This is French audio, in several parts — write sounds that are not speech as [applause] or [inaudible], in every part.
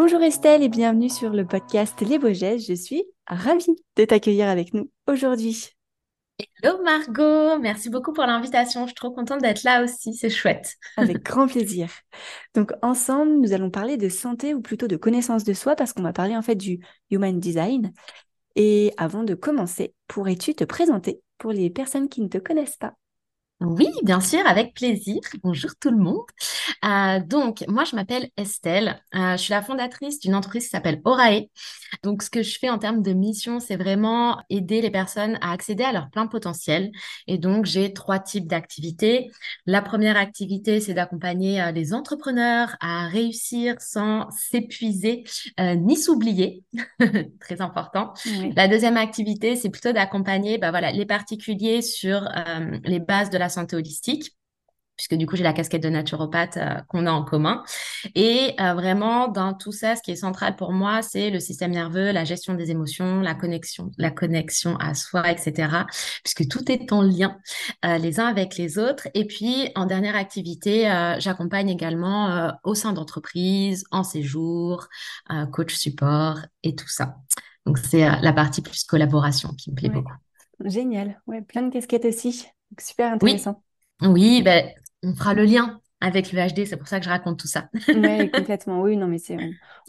Bonjour Estelle et bienvenue sur le podcast Les Beaux Gestes. Je suis ravie de t'accueillir avec nous aujourd'hui. Hello Margot, merci beaucoup pour l'invitation. Je suis trop contente d'être là aussi, c'est chouette. Avec grand plaisir. Donc ensemble, nous allons parler de santé ou plutôt de connaissance de soi parce qu'on va parler en fait du Human Design. Et avant de commencer, pourrais-tu te présenter pour les personnes qui ne te connaissent pas? Oui, bien sûr, avec plaisir. Bonjour tout le monde. Euh, donc, moi, je m'appelle Estelle. Euh, je suis la fondatrice d'une entreprise qui s'appelle Orae. Donc, ce que je fais en termes de mission, c'est vraiment aider les personnes à accéder à leur plein potentiel. Et donc, j'ai trois types d'activités. La première activité, c'est d'accompagner euh, les entrepreneurs à réussir sans s'épuiser ni s'oublier. [laughs] Très important. La deuxième activité, c'est plutôt d'accompagner bah, voilà, les particuliers sur les bases de la santé holistique puisque du coup j'ai la casquette de naturopathe euh, qu'on a en commun. Et euh, vraiment dans tout ça, ce qui est central pour moi, c'est le système nerveux, la gestion des émotions, la connexion, la connexion à soi, etc. Puisque tout est en lien euh, les uns avec les autres. Et puis en dernière activité, j'accompagne également au sein d'entreprises, en séjour, coach support et tout ça. Donc c'est la partie plus collaboration qui me plaît beaucoup. Génial, ouais, plein de casquettes aussi super intéressant. Oui, ben, on fera le lien avec le HD, c'est pour ça que je raconte tout ça. oui, [laughs] complètement. Oui, non, mais c'est,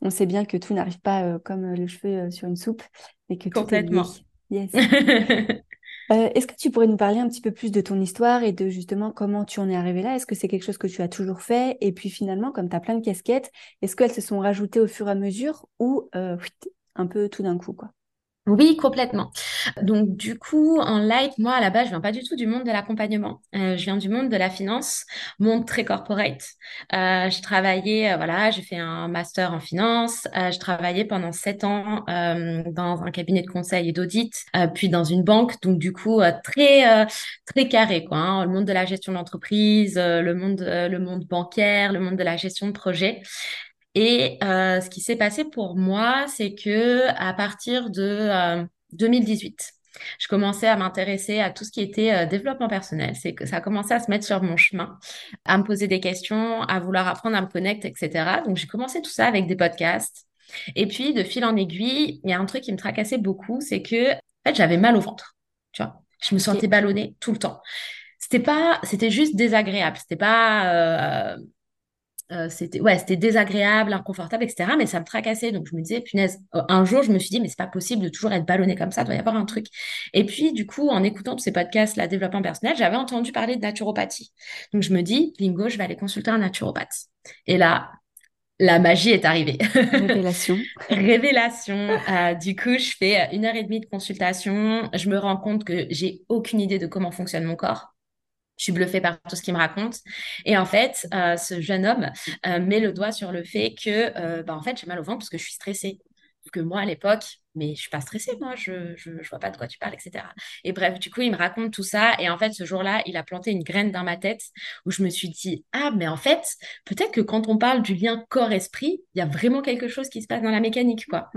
on, sait bien que tout n'arrive pas euh, comme euh, le cheveu euh, sur une soupe, mais que tout complètement. Est yes. [laughs] est-ce que tu pourrais nous parler un petit peu plus de ton histoire et de justement comment tu en es arrivé là? Est-ce que c'est quelque chose que tu as toujours fait? Et puis finalement, comme tu as plein de casquettes, est-ce qu'elles se sont rajoutées au fur et à mesure ou un peu tout d'un coup quoi? Oui, complètement. Donc, du coup, en light, moi, à la base, je viens pas du tout du monde de l'accompagnement. Euh, je viens du monde de la finance, monde très corporate. Euh, je travaillais, euh, voilà, j'ai fait un master en finance. Je travaillais pendant sept ans dans un cabinet de conseil et d'audit, puis dans une banque. Donc, du coup, très très carré, quoi. Hein, le monde de la gestion d'entreprise, le le monde bancaire, le monde de la gestion de projet. Et euh, ce qui s'est passé pour moi, c'est que à partir de 2018, euh, je commençais à m'intéresser à tout ce qui était euh, développement personnel. C'est que ça a commencé à se mettre sur mon chemin, à me poser des questions, à vouloir apprendre à me connecter, etc. Donc j'ai commencé tout ça avec des podcasts. Et puis de fil en aiguille, il y a un truc qui me tracassait beaucoup, c'est que en fait j'avais mal au ventre. Tu vois, je me sentais ballonnée tout le temps. C'était pas, c'était juste désagréable. C'était pas euh, c'était ouais, c'était désagréable, inconfortable, etc. Mais ça me tracassait. Donc je me disais, punaise, euh, un jour, je me suis dit, mais c'est pas possible de toujours être ballonné comme ça, il doit y avoir un truc. Et puis, du coup, en écoutant tous ces podcasts, la développement personnel, j'avais entendu parler de naturopathie. Donc je me dis, bingo, je vais aller consulter un naturopathe. Et là, la magie est arrivée. [laughs] Révélation. Révélation. Euh, du coup, je fais une heure et demie de consultation. Je me rends compte que j'ai aucune idée de comment fonctionne mon corps. Je suis bluffée par tout ce qu'il me raconte. Et en fait, euh, ce jeune homme euh, met le doigt sur le fait que, euh, bah, en fait, j'ai mal au ventre parce que je suis stressée. Que moi, à l'époque, mais je suis pas stressée, moi, je, je, vois pas de quoi tu parles, etc. Et bref, du coup, il me raconte tout ça. Et en fait, ce jour-là, il a planté une graine dans ma tête où je me suis dit, ah, mais en fait, peut-être que quand on parle du lien corps-esprit, il y a vraiment quelque chose qui se passe dans la mécanique, quoi.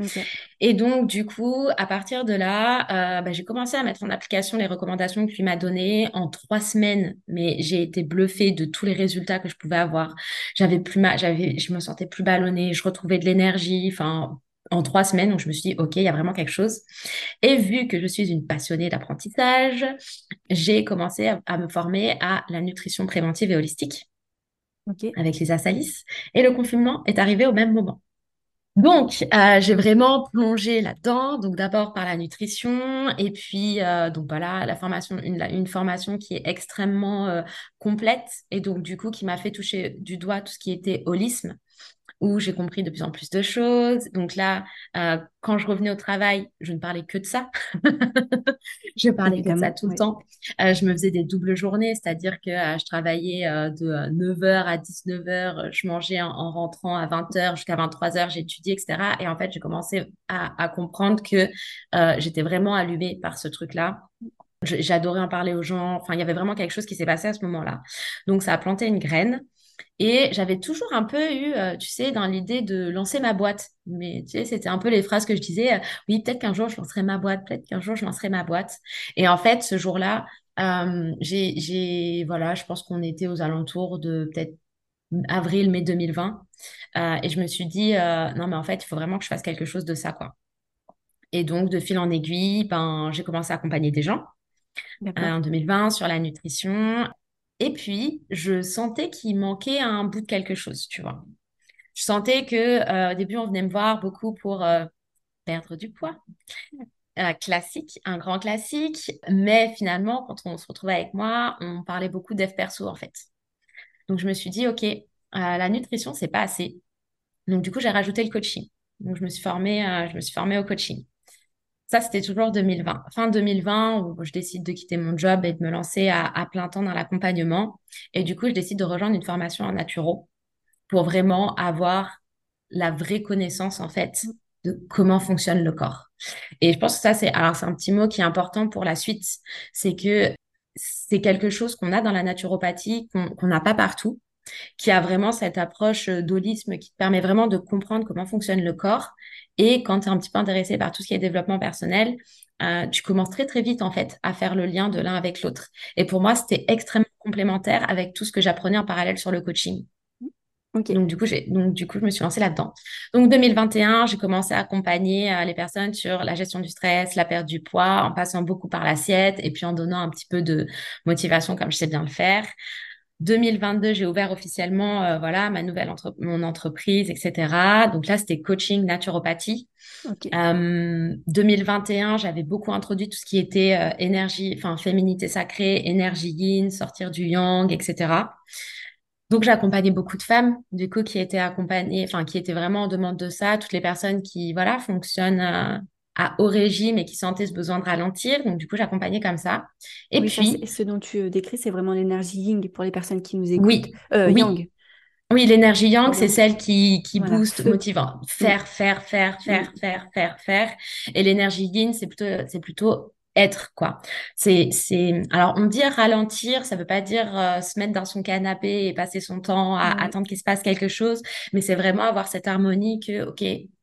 Et donc, du coup, à partir de là, euh, bah, j'ai commencé à mettre en application les recommandations que lui m'a données en trois semaines, mais j'ai été bluffée de tous les résultats que je pouvais avoir. J'avais plus mal, j'avais, je me sentais plus ballonnée, je retrouvais de l'énergie, enfin, en trois semaines. Donc, je me suis dit, OK, il y a vraiment quelque chose. Et vu que je suis une passionnée d'apprentissage, j'ai commencé à, me former à la nutrition préventive et holistique avec les Salis. Et le confinement est arrivé au même moment. Donc, euh, j'ai vraiment plongé là-dedans. Donc, d'abord par la nutrition, et puis euh, donc voilà, la formation, une, formation qui est extrêmement euh, complète, et donc du coup qui m'a fait toucher du doigt tout ce qui était holisme. Où j'ai compris de plus en plus de choses. Donc là, euh, quand je revenais au travail, je ne parlais que de ça. [laughs] je parlais que de ça tout le temps. Euh, je me faisais des doubles journées, c'est-à-dire que euh, je travaillais de 9h à 19h, je mangeais en, rentrant à 20h jusqu'à 23h, j'étudiais, etc. Et en fait, j'ai commencé à, à, comprendre que j'étais vraiment allumée par ce truc-là. J'adorais en parler aux gens. Enfin, il y avait vraiment quelque chose qui s'est passé à ce moment-là. Donc, ça a planté une graine. Et j'avais toujours un peu eu, euh, tu sais, dans l'idée de lancer ma boîte. Mais tu sais, c'était un peu les phrases que je disais. Euh, oui, peut-être qu'un jour je lancerai ma boîte, peut-être qu'un jour je lancerai ma boîte. Et en fait, ce jour-là, euh, j'ai, voilà, je pense qu'on était aux alentours de peut-être avril, mai 2020. et je me suis dit, non, mais en fait, il faut vraiment que je fasse quelque chose de ça, quoi. Et donc, de fil en aiguille, ben, j'ai commencé à accompagner des gens en 2020 sur la nutrition. Et puis, je sentais qu'il manquait un bout de quelque chose, tu vois. Je sentais que euh, début, on venait me voir beaucoup pour euh, perdre du poids. Euh, classique, un grand classique. Mais finalement, quand on se retrouvait avec moi, on parlait beaucoup d'EF perso, en fait. Donc, je me suis dit, OK, la nutrition, c'est pas assez. Donc, du coup, j'ai rajouté le coaching. Donc, je me suis formée, je me suis formée au coaching. Ça, c'était toujours 2020. Fin 2020, où je décide de quitter mon job et de me lancer à, plein temps dans l'accompagnement. Et du coup, je décide de rejoindre une formation en naturo pour vraiment avoir la vraie connaissance, en fait, de comment fonctionne le corps. Et je pense que ça, c'est, un petit mot qui est important pour la suite. C'est que c'est quelque chose qu'on a dans la naturopathie, qu'on n'a pas partout qui a vraiment cette approche d'holisme qui permet vraiment de comprendre comment fonctionne le corps et quand tu es un petit peu intéressé par tout ce qui est développement personnel, euh, tu commences très très vite en fait à faire le lien de l'un avec l'autre. Et pour moi, c'était extrêmement complémentaire avec tout ce que j'apprenais en parallèle sur le coaching. Donc du coup, donc du coup, je me suis lancée là-dedans. Donc 2021, j'ai commencé à accompagner euh, les personnes sur la gestion du stress, la perte du poids, en passant beaucoup par l'assiette et puis en donnant un petit peu de motivation comme je sais bien le faire. 2022, j'ai ouvert officiellement euh, voilà ma nouvelle mon entreprise, etc. Donc là, c'était coaching naturopathie. 2021, euh, j'avais beaucoup introduit tout ce qui était euh, énergie, enfin féminité sacrée, énergie yin, sortir du yang, etc. Donc j'accompagnais beaucoup de femmes, du coup qui étaient accompagnées, enfin qui étaient vraiment en demande de ça, toutes les personnes qui voilà fonctionnent à haut régime et qui sentaient ce besoin de ralentir. Donc, du coup, j'accompagnais comme ça. Et puis. ce dont tu décris, c'est vraiment l'énergie Ying pour les personnes qui nous écoutent. Oui. Euh, oui. Yang. Oui, l'énergie Yang, c'est celle qui, qui booste, motivant. Faire, faire, faire, faire, faire, faire, faire. Et l'énergie Yin, c'est plutôt, c'est plutôt être quoi. C'est c'est alors on dit ralentir, ça veut pas dire euh, se mettre dans son canapé et passer son temps à attendre qu'il se passe quelque chose, mais c'est vraiment avoir cette harmonie que OK,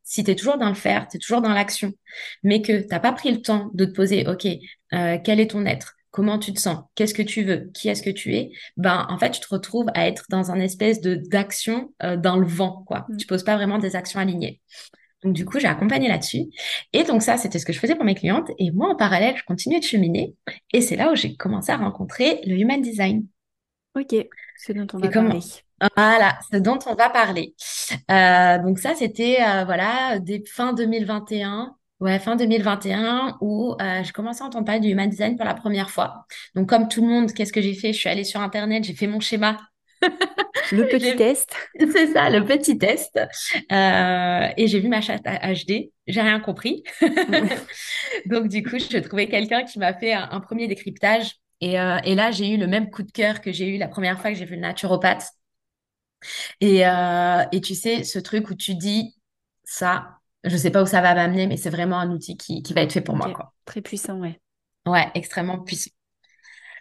si tu es toujours dans le faire, tu es toujours dans l'action, mais que tu n'as pas pris le temps de te poser, OK, euh, quel est ton être? Comment tu te sens? Qu'est-ce que tu veux? Qui est-ce que tu es? Ben, en fait, tu te retrouves à être dans un espèce de d'action euh, dans le vent, quoi. Mm. Tu poses pas vraiment des actions alignées. Donc, du coup, j'ai accompagné là-dessus. Et donc, ça, c'était ce que je faisais pour mes clientes. Et moi, en parallèle, je continuais de cheminer. Et c'est là où j'ai commencé à rencontrer le human design. Ok, c'est dont on va parler. Voilà, ce dont on va parler. Euh, donc ça, c'était euh, voilà des fin 2021. Ouais, fin 2021 où euh, je commençais à entendre parler du human design pour la première fois. Donc comme tout le monde, qu'est-ce que j'ai fait? Je suis allée sur internet, j'ai fait mon schéma. Le [laughs] petit test. [laughs] C'est ça, le petit test. et j'ai vu ma chatte HD. J'ai rien compris. [laughs] Donc du coup, je trouvais quelqu'un qui m'a fait un, premier décryptage. Et, et là, j'ai eu le même coup de cœur que j'ai eu la première fois que j'ai vu le naturopathe. Et, euh, et tu sais, ce truc où tu dis ça, je sais pas où ça va m'amener, mais c'est vraiment un outil qui, qui va être fait pour moi. Quoi. Très puissant, ouais. Ouais, extrêmement puissant.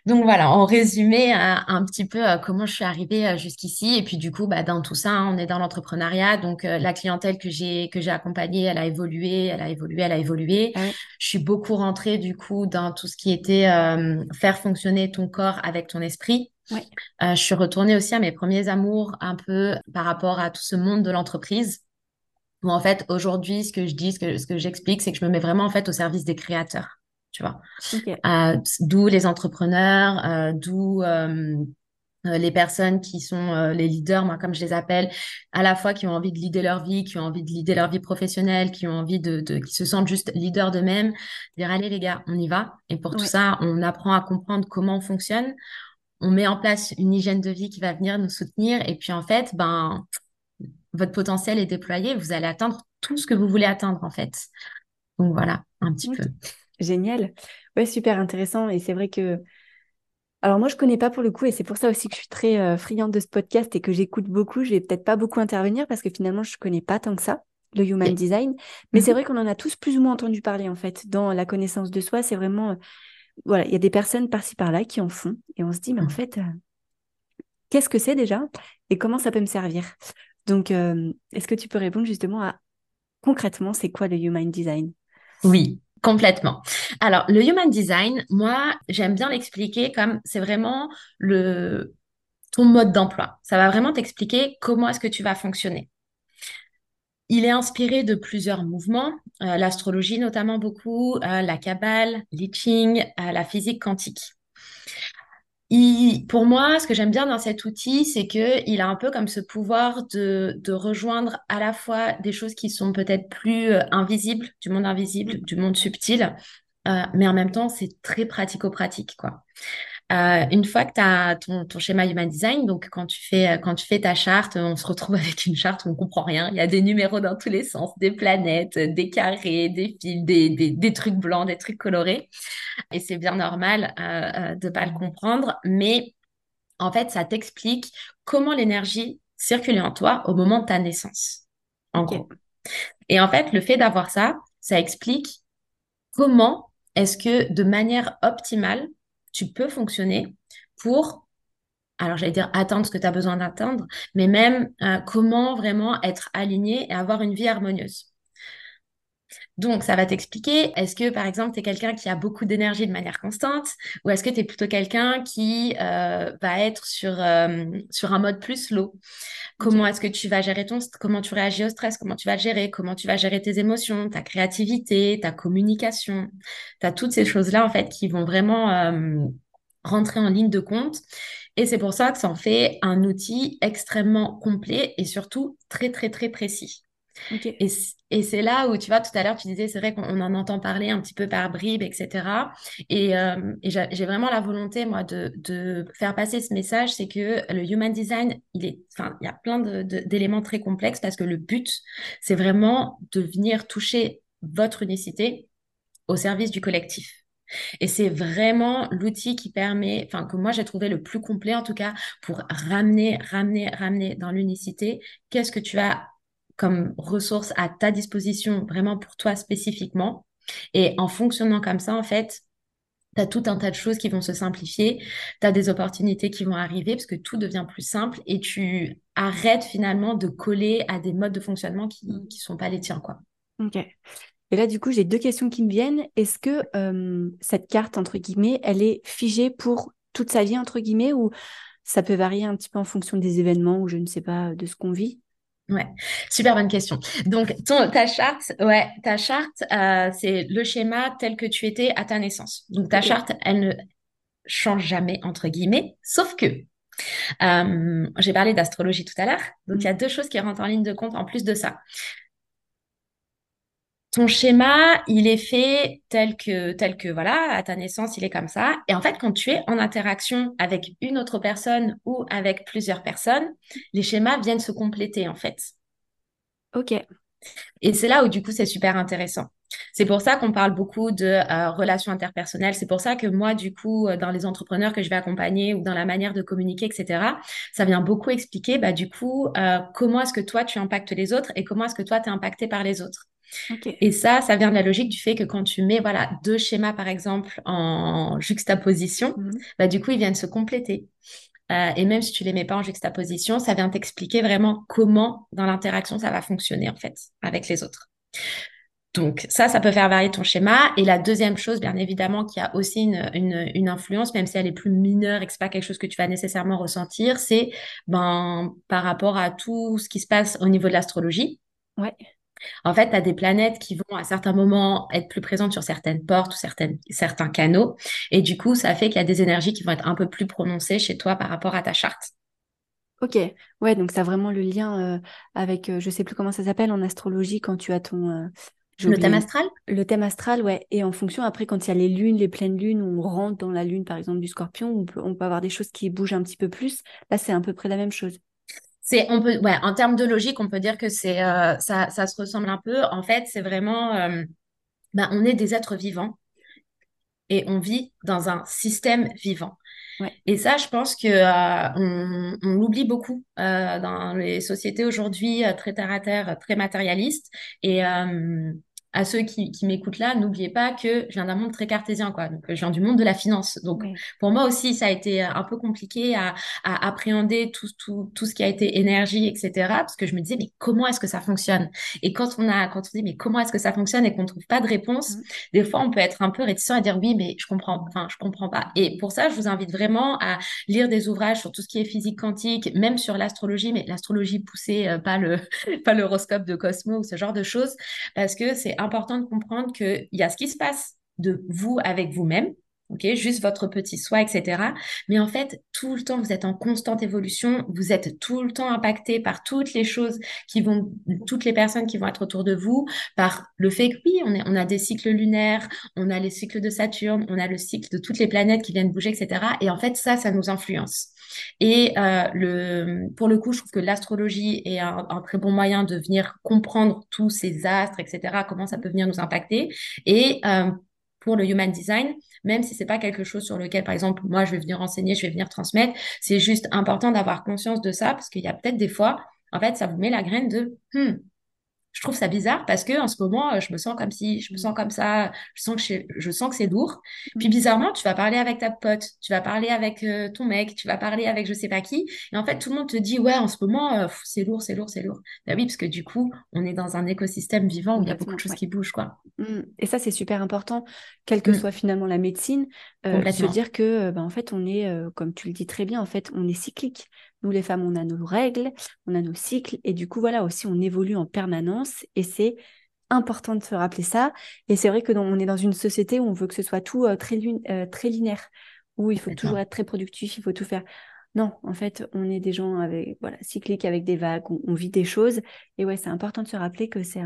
Donc voilà, en résumé, un, un petit peu euh, comment je suis arrivée euh, jusqu'ici. Et puis du coup, bah, dans tout ça, hein, on est dans l'entrepreneuriat. Donc la clientèle que j'ai que j'ai accompagnée, elle a évolué, elle a évolué, elle a évolué. Je suis beaucoup rentrée du coup dans tout ce qui était faire fonctionner ton corps avec ton esprit. Euh, je suis retournée aussi à mes premiers amours un peu par rapport à tout ce monde de l'entreprise. Où en fait, aujourd'hui, ce que je dis, ce que, ce que j'explique, c'est que je me mets vraiment en fait au service des créateurs. Tu vois. Euh, d'où les entrepreneurs, euh, d'où les personnes qui sont les leaders, moi comme je les appelle, à la fois qui ont envie de leader leur vie, qui ont envie de leader leur vie professionnelle, qui ont envie de, de qui se sentent juste leaders d'eux-mêmes, dire allez les gars, on y va. Et pour tout ça, on apprend à comprendre comment on fonctionne, on met en place une hygiène de vie qui va venir nous soutenir. Et puis en fait, ben, votre potentiel est déployé, vous allez atteindre tout ce que vous voulez atteindre en fait. Donc voilà, un petit peu. Génial. Ouais, super intéressant. Et c'est vrai que. Alors moi, je connais pas pour le coup, et c'est pour ça aussi que je suis très euh, friande de ce podcast et que j'écoute beaucoup. Je vais peut-être pas beaucoup intervenir parce que finalement, je connais pas tant que ça le human design. Mais c'est mhm. vrai qu'on en a tous plus ou moins entendu parler en fait. Dans la connaissance de soi, c'est vraiment. Euh, voilà, il y a des personnes par-ci par-là qui en font. Et on se dit, mais en mhm. fait, euh, qu'est-ce que c'est déjà et comment ça peut me servir? Donc, est-ce que tu peux répondre justement à concrètement, c'est quoi le human design? Oui, Complètement. Alors, le human design, moi, j'aime bien l'expliquer comme c'est vraiment le ton mode d'emploi. Ça va vraiment t'expliquer comment est-ce que tu vas fonctionner. Il est inspiré de plusieurs mouvements, euh, l'astrologie notamment beaucoup, euh, la kabbale, l'I euh, la physique quantique pour moi, ce que j'aime bien dans cet outil, c'est que il a un peu comme ce pouvoir de, de rejoindre à la fois des choses qui sont peut-être plus euh, invisibles, du monde invisible, du monde subtil, mais en même temps, c'est très pratico-pratique, quoi. Euh, une fois que tu as ton, ton, schéma Human Design, donc quand tu, fais, quand tu fais ta charte, on se retrouve [laughs] avec une charte où on comprend rien. Il y a des numéros dans tous les sens, des planètes, des carrés, des fils, des, des, des trucs blancs, des trucs colorés. Et c'est bien normal euh, euh de pas le comprendre, mais en fait, ça t'explique comment l'énergie circule en toi au moment de ta naissance, en gros. Et en fait, le fait d'avoir ça, ça explique comment est-ce que de manière optimale, tu peux fonctionner pour, alors j'allais dire atteindre ce que tu as besoin d'atteindre, mais même euh, comment vraiment être aligné et avoir une vie harmonieuse. Donc, ça va t'expliquer, est-ce que, par exemple, tu es quelqu'un qui a beaucoup d'énergie de manière constante ou est-ce que tu es plutôt quelqu'un qui euh, va être sur, euh, sur un mode plus slow Comment est-ce que tu vas gérer ton... Comment tu réagis au stress Comment tu vas le gérer Comment tu vas gérer tes émotions, ta créativité, ta communication? Tu as toutes ces choses-là, en fait, qui vont vraiment euh, rentrer en ligne de compte. Et c'est pour ça que ça en fait un outil extrêmement complet et surtout très, très, très précis. Et, c'est là où, tu vois, tout à l'heure, tu disais, c'est vrai qu'on en entend parler un petit peu par bribes, etc. Et, euh, j'ai vraiment la volonté, moi, de, faire passer ce message, c'est que le human design, il est, y a plein d'éléments très complexes parce que le but, c'est vraiment de venir toucher votre unicité au service du collectif. Et c'est vraiment l'outil qui permet, enfin, que moi j'ai trouvé le plus complet en tout cas, pour ramener, ramener, ramener dans l'unicité. Qu'est-ce que tu as comme ressource à ta disposition vraiment pour toi spécifiquement. Et en fonctionnant comme ça, en fait, tu as tout un tas de choses qui vont se simplifier, tu as des opportunités qui vont arriver parce que tout devient plus simple et tu arrêtes finalement de coller à des modes de fonctionnement qui ne sont pas les tiens. Quoi. Ok. Et là, du coup, j'ai deux questions qui me viennent. Est-ce que euh, cette carte, entre guillemets, elle est figée pour toute sa vie, entre guillemets, ou ça peut varier un petit peu en fonction des événements ou je ne sais pas de ce qu'on vit? Ouais, super bonne question. Donc, ton, ta charte, ouais, ta charte, euh, c'est le schéma tel que tu étais à ta naissance. Donc, ta charte, elle ne change jamais, entre guillemets, sauf que, euh, j'ai parlé d'astrologie tout à l'heure. Donc, il y a deux choses qui rentrent en ligne de compte en plus de ça ton schéma, il est fait tel que, tel que, voilà, à ta naissance, il est comme ça. Et en fait, quand tu es en interaction avec une autre personne ou avec plusieurs personnes, les schémas viennent se compléter, en fait. OK. Et c'est là où, du coup, c'est super intéressant. C'est pour ça qu'on parle beaucoup de euh, relations interpersonnelles. C'est pour ça que moi, du coup, euh, dans les entrepreneurs que je vais accompagner ou dans la manière de communiquer, etc., ça vient beaucoup expliquer, bah, du coup, euh, comment est-ce que toi, tu impactes les autres et comment est-ce que toi, tu es impacté par les autres. Et ça, ça vient de la logique du fait que quand tu mets voilà deux schémas par exemple en juxtaposition, mhm. bah, du coup ils viennent se compléter. Euh, et même si tu les mets pas en juxtaposition, ça vient t'expliquer vraiment comment dans l'interaction ça va fonctionner en fait avec les autres. Donc ça, ça peut faire varier ton schéma. Et la deuxième chose, bien évidemment, qui a aussi une, une, influence, même si elle est plus mineure et que c'est pas quelque chose que tu vas nécessairement ressentir, c'est ben par rapport à tout ce qui se passe au niveau de l'astrologie. Ouais. En fait, tu as des planètes qui vont à certains moments être plus présentes sur certaines portes ou certaines, certains canaux. Et du coup, ça fait qu'il y a des énergies qui vont être un peu plus prononcées chez toi par rapport à ta charte. Ok, ouais, donc ça a vraiment le lien euh, avec, euh, je sais plus comment ça s'appelle en astrologie quand tu as ton... Euh, le thème astral? Le thème astral, ouais. Et en fonction, après, quand il y a les lunes, les pleines lunes, on rentre dans la lune, par exemple, du scorpion, on peut, on peut avoir des choses qui bougent un petit peu plus. Là, c'est à peu près la même chose. C'est, on peut, ouais, en termes de logique, on peut dire que c'est, euh, ça, ça se ressemble un peu. En fait, c'est vraiment, euh, ben, on est des êtres vivants et on vit dans un système vivant. Et ça, je pense que euh, on, on l'oublie beaucoup euh, dans les sociétés aujourd'hui très terre à terre, très matérialistes. Et à ceux qui, qui m'écoutent là, n'oubliez pas que je viens d'un monde très cartésien, quoi. Donc, je viens du monde de la finance. Donc, pour moi aussi, ça a été un peu compliqué à, à appréhender tout, tout, tout ce qui a été énergie, etc. Parce que je me disais, mais comment est-ce que ça fonctionne? Et quand on a, quand on dit, mais comment est-ce que ça fonctionne et qu'on trouve pas de réponse, mmh. des fois, on peut être un peu réticent à dire oui, mais je comprends, enfin, je comprends pas. Et pour ça, je vous invite vraiment à lire des ouvrages sur tout ce qui est physique quantique, même sur l'astrologie, mais l'astrologie poussée, euh, pas le, [laughs] pas l'horoscope de Cosmo ou ce genre de choses, parce que c'est important de comprendre qu'il y a ce qui se passe de vous avec vous-même, ok, juste votre petit soi, etc. Mais en fait, tout le temps, vous êtes en constante évolution, vous êtes tout le temps impacté par toutes les choses qui vont, toutes les personnes qui vont être autour de vous, par le fait que oui, on, est, on a des cycles lunaires, on a les cycles de Saturne, on a le cycle de toutes les planètes qui viennent bouger, etc. Et en fait, ça, ça nous influence. Et euh, le, pour le coup, je trouve que l'astrologie est un, un, très bon moyen de venir comprendre tous ces astres, etc., comment ça peut venir nous impacter. Et euh, pour le human design, même si c'est pas quelque chose sur lequel, par exemple, moi, je vais venir enseigner, je vais venir transmettre, c'est juste important d'avoir conscience de ça parce qu'il y a peut-être des fois, en fait, ça vous met la graine de, hmm, je trouve ça bizarre parce que en ce moment, euh, je me sens comme si, je me sens comme ça, je sens que je, sens que c'est lourd. Puis bizarrement, tu vas parler avec ta pote, tu vas parler avec euh, ton mec, tu vas parler avec je sais pas qui, et en fait tout le monde te dit ouais, en ce moment euh, c'est lourd, c'est lourd, c'est lourd. Bah oui, parce que du coup, on est dans un écosystème vivant où il y a beaucoup de choses qui bougent quoi. Mmh. Et ça c'est super important, quelle que mmh. soit finalement la médecine, euh, se dire que bah, en fait on est, comme tu le dis très bien, en fait on est cyclique. Nous, les femmes, on a nos règles, on a nos cycles, et du coup, voilà, aussi, on évolue en permanence, et c'est important de se rappeler ça. Et c'est vrai que on est dans une société où on veut que ce soit tout euh, très, euh, très linéaire, où il faut toujours être très productif, il faut tout faire. Non, en fait, on est des gens avec, voilà, cycliques, avec des vagues, on, vit des choses, et ouais, c'est important de se rappeler que c'est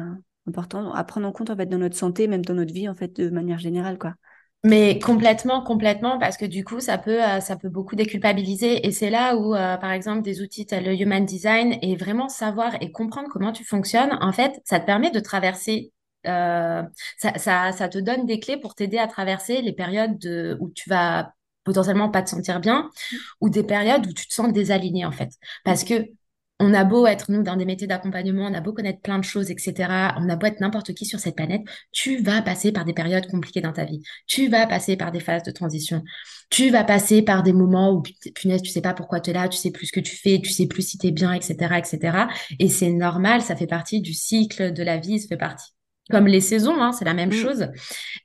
important à prendre en compte, en fait, dans notre santé, même dans notre vie, en fait, de manière générale, quoi. Mais complètement, complètement, parce que du coup, ça peut, euh, ça peut beaucoup déculpabiliser. Et c'est là où, euh, par exemple, des outils tels le Human Design et vraiment savoir et comprendre comment tu fonctionnes, en fait, ça te permet de traverser. Euh, ça, ça, ça te donne des clés pour t'aider à traverser les périodes de, où tu vas potentiellement pas te sentir bien ou des périodes où tu te sens désaligné, en fait. Parce que on a beau être, nous, dans des métiers d'accompagnement, on a beau connaître plein de choses, etc. On a beau être n'importe qui sur cette planète, tu vas passer par des périodes compliquées dans ta vie. Tu vas passer par des phases de transition. Tu vas passer par des moments où, punaise, tu sais pas pourquoi tu es là, tu sais plus ce que tu fais, tu sais plus si tu es bien, etc., etc. Et c'est normal, ça fait partie du cycle de la vie, ça fait partie comme les saisons, hein, c'est la même mm. chose.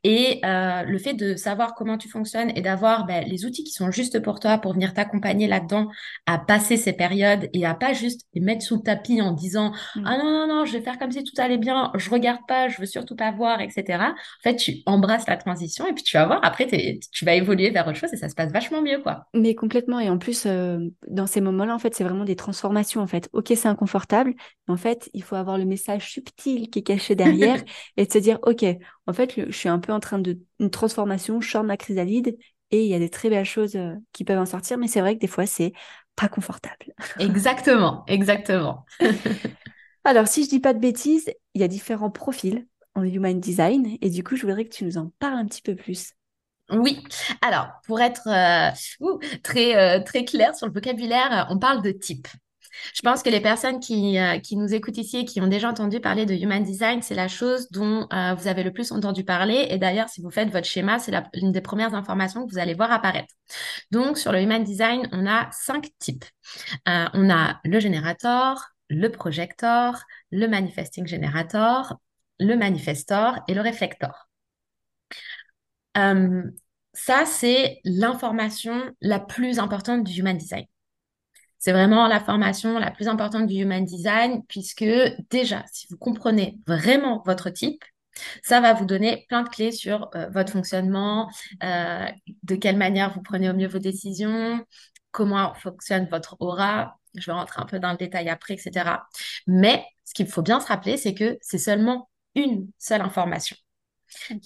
Et euh, le fait de savoir comment tu fonctionnes et d'avoir ben, les outils qui sont justes pour toi pour venir t'accompagner là-dedans à passer ces périodes et à pas juste les mettre sous le tapis en disant mm. ah non non non je vais faire comme si tout allait bien, je regarde pas, je veux surtout pas voir, etc. En fait, tu embrasses la transition et puis tu vas voir après tu vas évoluer vers autre chose et ça se passe vachement mieux quoi. Mais complètement et en plus euh, dans ces moments-là en fait c'est vraiment des transformations en fait. Ok c'est inconfortable, mais en fait il faut avoir le message subtil qui est caché derrière [laughs] et de se dire, OK, en fait, je suis un peu en train de une transformation, je sors de ma chrysalide et il y a des très belles choses euh, qui peuvent en sortir, mais c'est vrai que des fois, c'est pas confortable. [laughs] Exactement, exactement. [laughs] Alors, si je dis pas de bêtises, il y a différents profils en human design et du coup, je voudrais que tu nous en parles un petit peu plus. Oui, alors pour être euh, très, euh, très clair sur le vocabulaire, on parle de type. Je pense que les personnes qui, euh, qui nous écoutent ici et qui ont déjà entendu parler de Human Design, c'est la chose dont euh, vous avez le plus entendu parler. Et d'ailleurs, si vous faites votre schéma, c'est l'une des premières informations que vous allez voir apparaître. Donc, sur le Human Design, on a cinq types. Euh, on a le générateur, le projecteur, le manifesting generator, le manifestor et le réflector. ça, c'est l'information la plus importante du Human Design. C'est vraiment la formation la plus importante du Human Design, puisque déjà, si vous comprenez vraiment votre type, ça va vous donner plein de clés sur euh, votre fonctionnement, euh, de quelle manière vous prenez au mieux vos décisions, comment fonctionne votre aura. Je vais rentrer un peu dans le détail après, etc. Mais ce qu'il faut bien se rappeler, c'est que c'est seulement une seule information.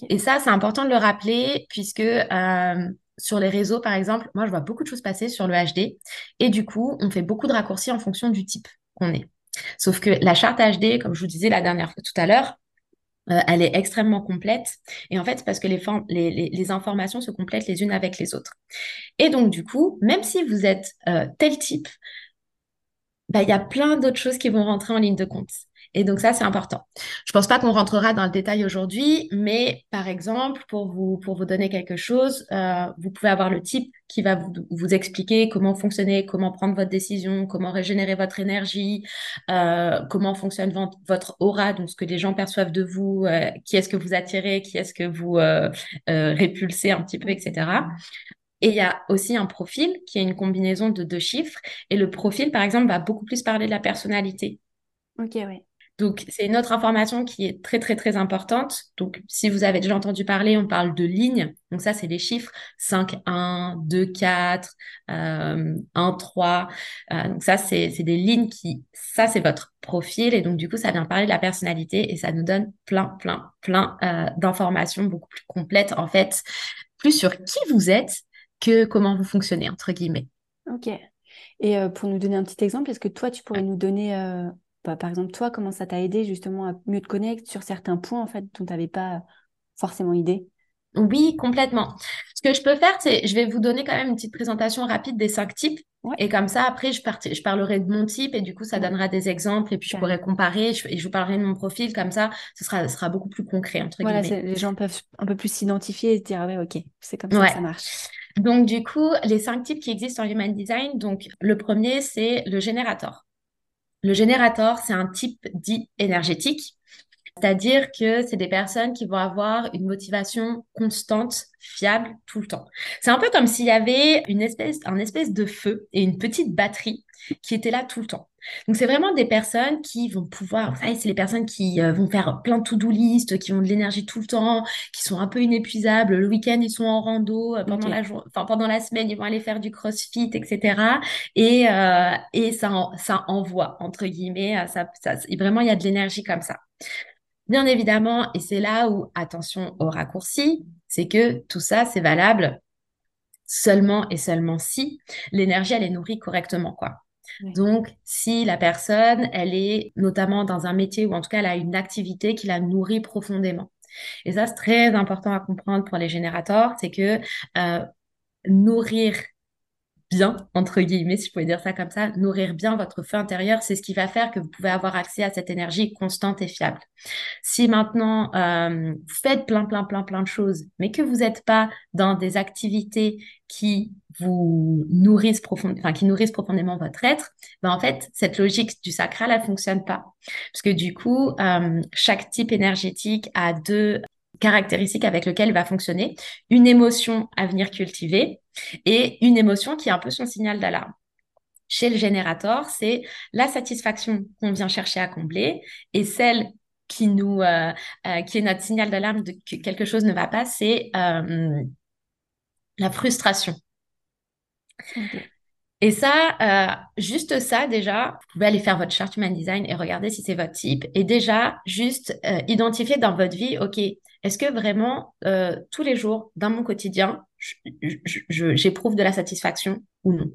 Et ça, c'est important de le rappeler puisque euh, sur les réseaux, par exemple, moi, je vois beaucoup de choses passer sur le HD. Et du coup, on fait beaucoup de raccourcis en fonction du type. qu'on est. Sauf que la charte HD, comme je vous disais la dernière fois tout à l'heure, euh, elle est extrêmement complète. Et en fait, c'est parce que les, informations se complètent les unes avec les autres. Et donc, du coup, même si vous êtes euh, tel type, bah, il y a plein d'autres choses qui vont rentrer en ligne de compte. Et donc ça, c'est important. Je pense pas qu'on rentrera dans le détail aujourd'hui, mais par exemple, pour vous, pour vous donner quelque chose, euh, vous pouvez avoir le type qui va vous, expliquer comment fonctionner, comment prendre votre décision, comment régénérer votre énergie, euh, comment fonctionne votre aura, donc ce que les gens perçoivent de vous, euh, qui est-ce que vous attirez, qui est-ce que vous répulsez un petit peu, etc. Et il y a aussi un profil qui est une combinaison de deux chiffres. Et le profil, par exemple, va beaucoup plus parler de la personnalité. Ok, oui. Donc, c'est une autre information qui est très, très, très importante. Donc, si vous avez déjà entendu parler, on parle de lignes. Donc, ça, c'est les chiffres 5, 1, 2, 4, euh, 1, 3. Euh, donc, ça, c'est des lignes qui, ça, c'est votre profil. Et donc, du coup, ça vient parler de la personnalité et ça nous donne plein, plein, plein euh, d'informations beaucoup plus complètes, en fait, plus sur qui vous êtes que comment vous fonctionnez, entre guillemets. Ok. Et euh, pour nous donner un petit exemple, est-ce que toi, tu pourrais nous donner euh, bah, par exemple, toi, comment ça t'a aidé justement à mieux te connecter sur certains points en fait dont tu n'avais pas forcément idée? Oui, complètement. Ce que je peux faire, c'est je vais vous donner quand même une petite présentation rapide des cinq types. Et comme ça, après, je, je parlerai de mon type et du coup, ça donnera des exemples et puis je pourrai comparer et je, vous parlerai de mon profil. Comme ça, ce sera, ce sera beaucoup plus concret, entre voilà, Les gens peuvent un peu plus s'identifier et se dire, ah ouais, ok, c'est comme ça que ça marche. Donc, du coup, les cinq types qui existent en Human Design. Donc, le premier, c'est le générateur. Le générateur, c'est un type dit énergétique, c'est-à-dire que c'est des personnes qui vont avoir une motivation constante, fiable tout le temps. C'est un peu comme s'il y avait une espèce, un espèce de feu et une petite batterie qui était là tout le temps. Donc, c'est vraiment des personnes qui vont pouvoir, c'est les personnes qui euh, vont faire plein de to-do list, qui ont de l'énergie tout le temps, qui sont un peu inépuisables. Le week-end, ils sont en rando, euh, pendant la journée, enfin, pendant la semaine, ils vont aller faire du crossfit, etc. Et, euh, et ça, ça envoie, entre guillemets, ça, ça, vraiment, il y a de l'énergie comme ça. Bien évidemment, et c'est là où, attention au raccourci, c'est que tout ça, c'est valable seulement et seulement si l'énergie, elle est nourrie correctement, quoi. Donc, si la personne, elle est notamment dans un métier ou en tout cas, elle a une activité qui la nourrit profondément. Et ça, c'est très important à comprendre pour les générateurs, c'est que euh, nourrir bien, entre guillemets, si je pouvais dire ça comme ça, nourrir bien votre feu intérieur, c'est ce qui va faire que vous pouvez avoir accès à cette énergie constante et fiable. Si maintenant euh, vous faites plein, plein, plein, plein de choses, mais que vous n'êtes pas dans des activités qui vous nourrissent profondément, enfin, qui nourrissent profondément votre être, ben en fait, cette logique du sacral, elle fonctionne pas. Parce que du coup, euh, chaque type énergétique a deux caractéristiques avec lesquelles il va fonctionner. Une émotion à venir cultiver et une émotion qui est un peu son signal d'alarme. Chez le générateur, c'est la satisfaction qu'on vient chercher à combler et celle qui nous, euh, euh, qui est notre signal d'alarme de que quelque chose ne va pas, c'est euh, la frustration. Et ça, juste ça déjà, vous pouvez aller faire votre chart human design et regarder si c'est votre type. Et déjà, juste identifier dans votre vie, OK, est-ce que vraiment, euh, tous les jours, dans mon quotidien, j'éprouve de la satisfaction ou non?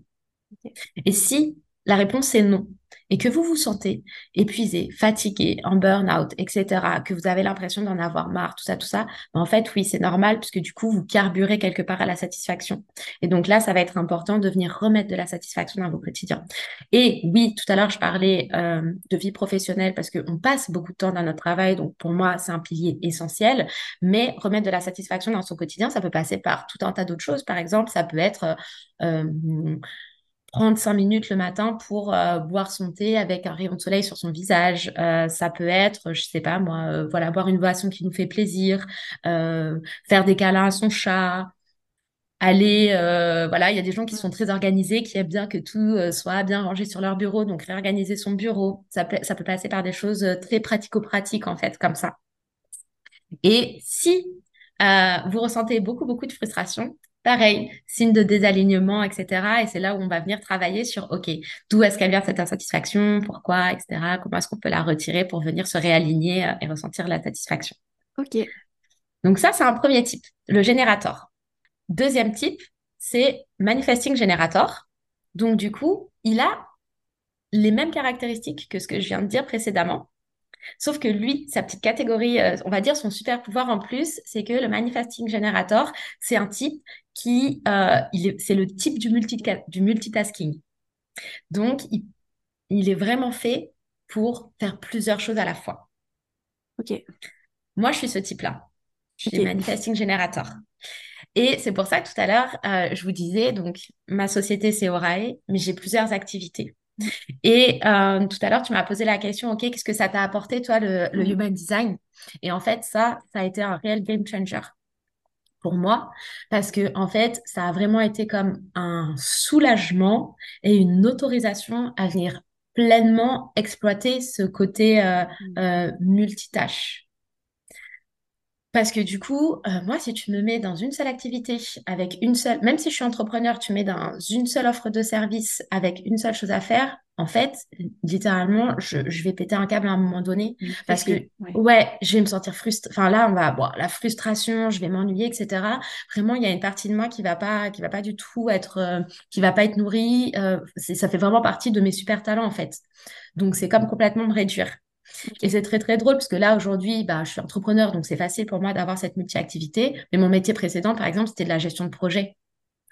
Et si la réponse est non, et que vous vous sentez épuisé, fatigué, en burn-out, etc., que vous avez l'impression d'en avoir marre, tout ça, tout ça, ben, en fait, oui, c'est normal puisque du coup, vous carburez quelque part à la satisfaction. Et donc là, ça va être important de venir remettre de la satisfaction dans vos quotidiens. Et oui, tout à l'heure, je parlais euh, de vie professionnelle parce qu'on passe beaucoup de temps dans notre travail, donc pour moi, c'est un pilier essentiel, mais remettre de la satisfaction dans son quotidien, ça peut passer par tout un tas d'autres choses. Par exemple, ça peut être... Euh, prendre cinq minutes le matin pour euh, boire son thé avec un rayon de soleil sur son visage. Euh, ça peut être, je sais pas moi, euh, voilà, boire une boisson qui nous fait plaisir, faire des câlins à son chat, aller, voilà, il y a des gens qui sont très organisés, qui aiment bien que tout soit bien rangé sur leur bureau, donc réorganiser son bureau. Ça peut, ça peut passer par des choses très pratico-pratiques en fait, comme ça. Et si vous ressentez beaucoup, beaucoup de frustration, Pareil, signe de désalignement, etc. Et c'est là où on va venir travailler sur, OK, d'où est-ce qu'elle vient cette insatisfaction, pourquoi, etc. Comment est-ce qu'on peut la retirer pour venir se réaligner euh, et ressentir la satisfaction. OK. Donc ça, c'est un premier type, le générateur. Deuxième type, c'est manifesting generator. Donc du coup, il a les mêmes caractéristiques que ce que je viens de dire précédemment. Sauf que lui, sa petite catégorie, euh, on va dire son super pouvoir en plus, c'est que le manifesting generator, c'est un type qui, euh, c'est le type du, du multitasking. Donc, il, il, est vraiment fait pour faire plusieurs choses à la fois. Ok. Moi, je suis ce type-là. Je suis manifesting generator. Et c'est pour ça que tout à l'heure, euh, je vous disais, donc, ma société, c'est Orae, mais j'ai plusieurs activités. Et euh, tout à l'heure, tu m'as posé la question, OK, qu'est-ce que ça t'a apporté, toi, le, le, mm. human design? Et en fait, ça, ça a été un réel game changer pour moi, parce que en fait, ça a vraiment été comme un soulagement et une autorisation à venir pleinement exploiter ce côté euh, mm. euh, multitâche. Parce que du coup, euh, moi, si tu me mets dans une seule activité, avec une seule, même si je suis entrepreneur, tu mets dans une seule offre de service avec une seule chose à faire, en fait, littéralement, je, vais péter un câble à un moment donné. parce que, ouais. je vais me sentir frustrée. Enfin, là, on va, bon, la frustration, je vais m'ennuyer, etc. Vraiment, il y a une partie de moi qui va pas, qui va pas du tout être, euh, qui va pas être nourrie. Euh, ça fait vraiment partie de mes super talents, en fait. Donc, c'est comme complètement me réduire. Et c'est très, très drôle parce que là, aujourd'hui, bah, je suis entrepreneur, donc c'est facile pour moi d'avoir cette multi-activité. Mais mon métier précédent, par exemple, c'était de la gestion de projet.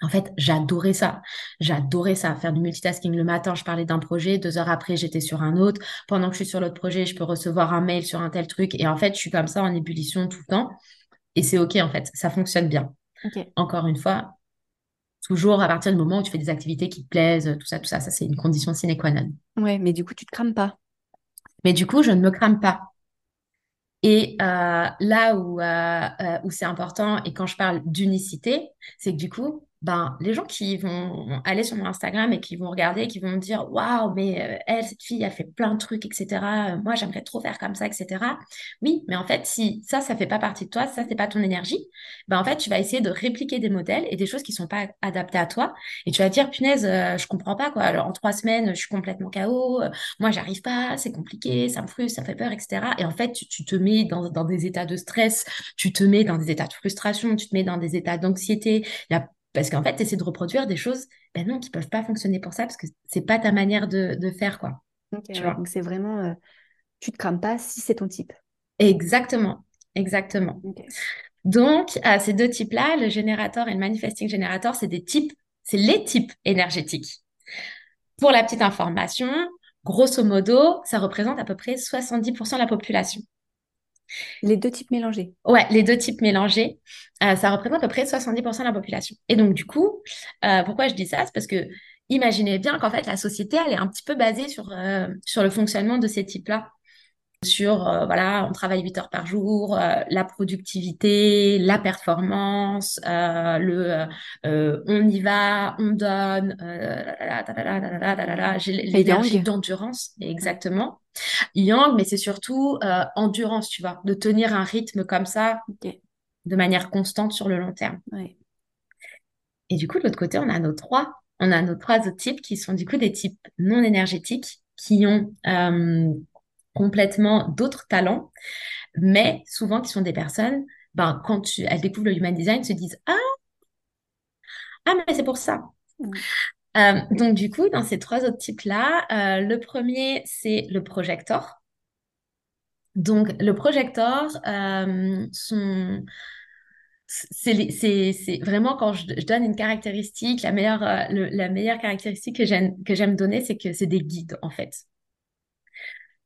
En fait, j'adorais ça. J'adorais ça, faire du multitasking. Le matin, je parlais d'un projet, deux heures après, j'étais sur un autre. Pendant que je suis sur l'autre projet, je peux recevoir un mail sur un tel truc. Et en fait, je suis comme ça en ébullition tout le temps. Et c'est OK, en fait. Ça fonctionne bien. Encore une fois, toujours à partir du moment où tu fais des activités qui te plaisent, tout ça, tout ça, ça, c'est une condition sine qua non. Ouais, mais du coup, tu te crames pas. Mais du coup, je ne me crame pas. Et euh, là où, euh, euh, où c'est important, et quand je parle d'unicité, c'est que du coup, ben, les gens qui vont aller sur mon Instagram et qui vont regarder, qui vont me dire Waouh, mais euh, elle, cette fille, a fait plein de trucs, etc. Euh, moi, j'aimerais trop faire comme ça, etc. Oui, mais en fait, si ça, ça fait pas partie de toi, ça, c'est pas ton énergie, ben, en fait, tu vas essayer de répliquer des modèles et des choses qui sont pas adaptées à toi. Et tu vas dire Punaise, euh, je comprends pas, quoi. Alors, en trois semaines, je suis complètement KO, moi, j'arrive pas, c'est compliqué, ça me frustre, ça fait peur, etc. Et en fait, tu, te mets dans, dans des états de stress, tu te mets dans des états de frustration, tu te mets dans des états d'anxiété. Il y a parce qu'en fait, tu essaies de reproduire des choses ben non, qui peuvent pas fonctionner pour ça parce que c'est pas ta manière de, faire. quoi. donc c'est vraiment, euh, tu te crames pas si c'est ton type. Exactement, exactement. Donc, à ces deux types-là, le générateur et le manifesting générateur, c'est des types, c'est les types énergétiques. Pour la petite information, grosso modo, ça représente à peu près 70% de la population. Les deux types mélangés. Ouais, les deux types mélangés, euh, ça représente à peu près 70% de la population. Et donc, du coup, euh, pourquoi je dis ça? C'est parce que imaginez bien qu'en fait, la société, elle est un petit peu basée sur, euh, sur le fonctionnement de ces types-là sur, euh, voilà, on travaille 8 heures par jour, euh, la productivité, la performance, euh, le on y va, on donne, l'énergie d'endurance, exactement. Yang, mais c'est surtout endurance, tu vois, de tenir un rythme comme ça, de manière constante sur le long terme. Et du coup, de l'autre côté, on a nos trois, on a nos trois autres types qui sont du coup des types non énergétiques, qui ont complètement d'autres talents, mais souvent qui sont des personnes, ben, quand tu, elles découvrent le human design, se disent Ah, ah mais c'est pour ça. Euh, donc, du coup, dans ces trois autres types-là, euh, le premier, c'est le projecteur. Donc, le projecteur, euh, c'est vraiment quand je, donne une caractéristique, la meilleure, la meilleure caractéristique que j'aime donner, c'est que c'est des guides, en fait.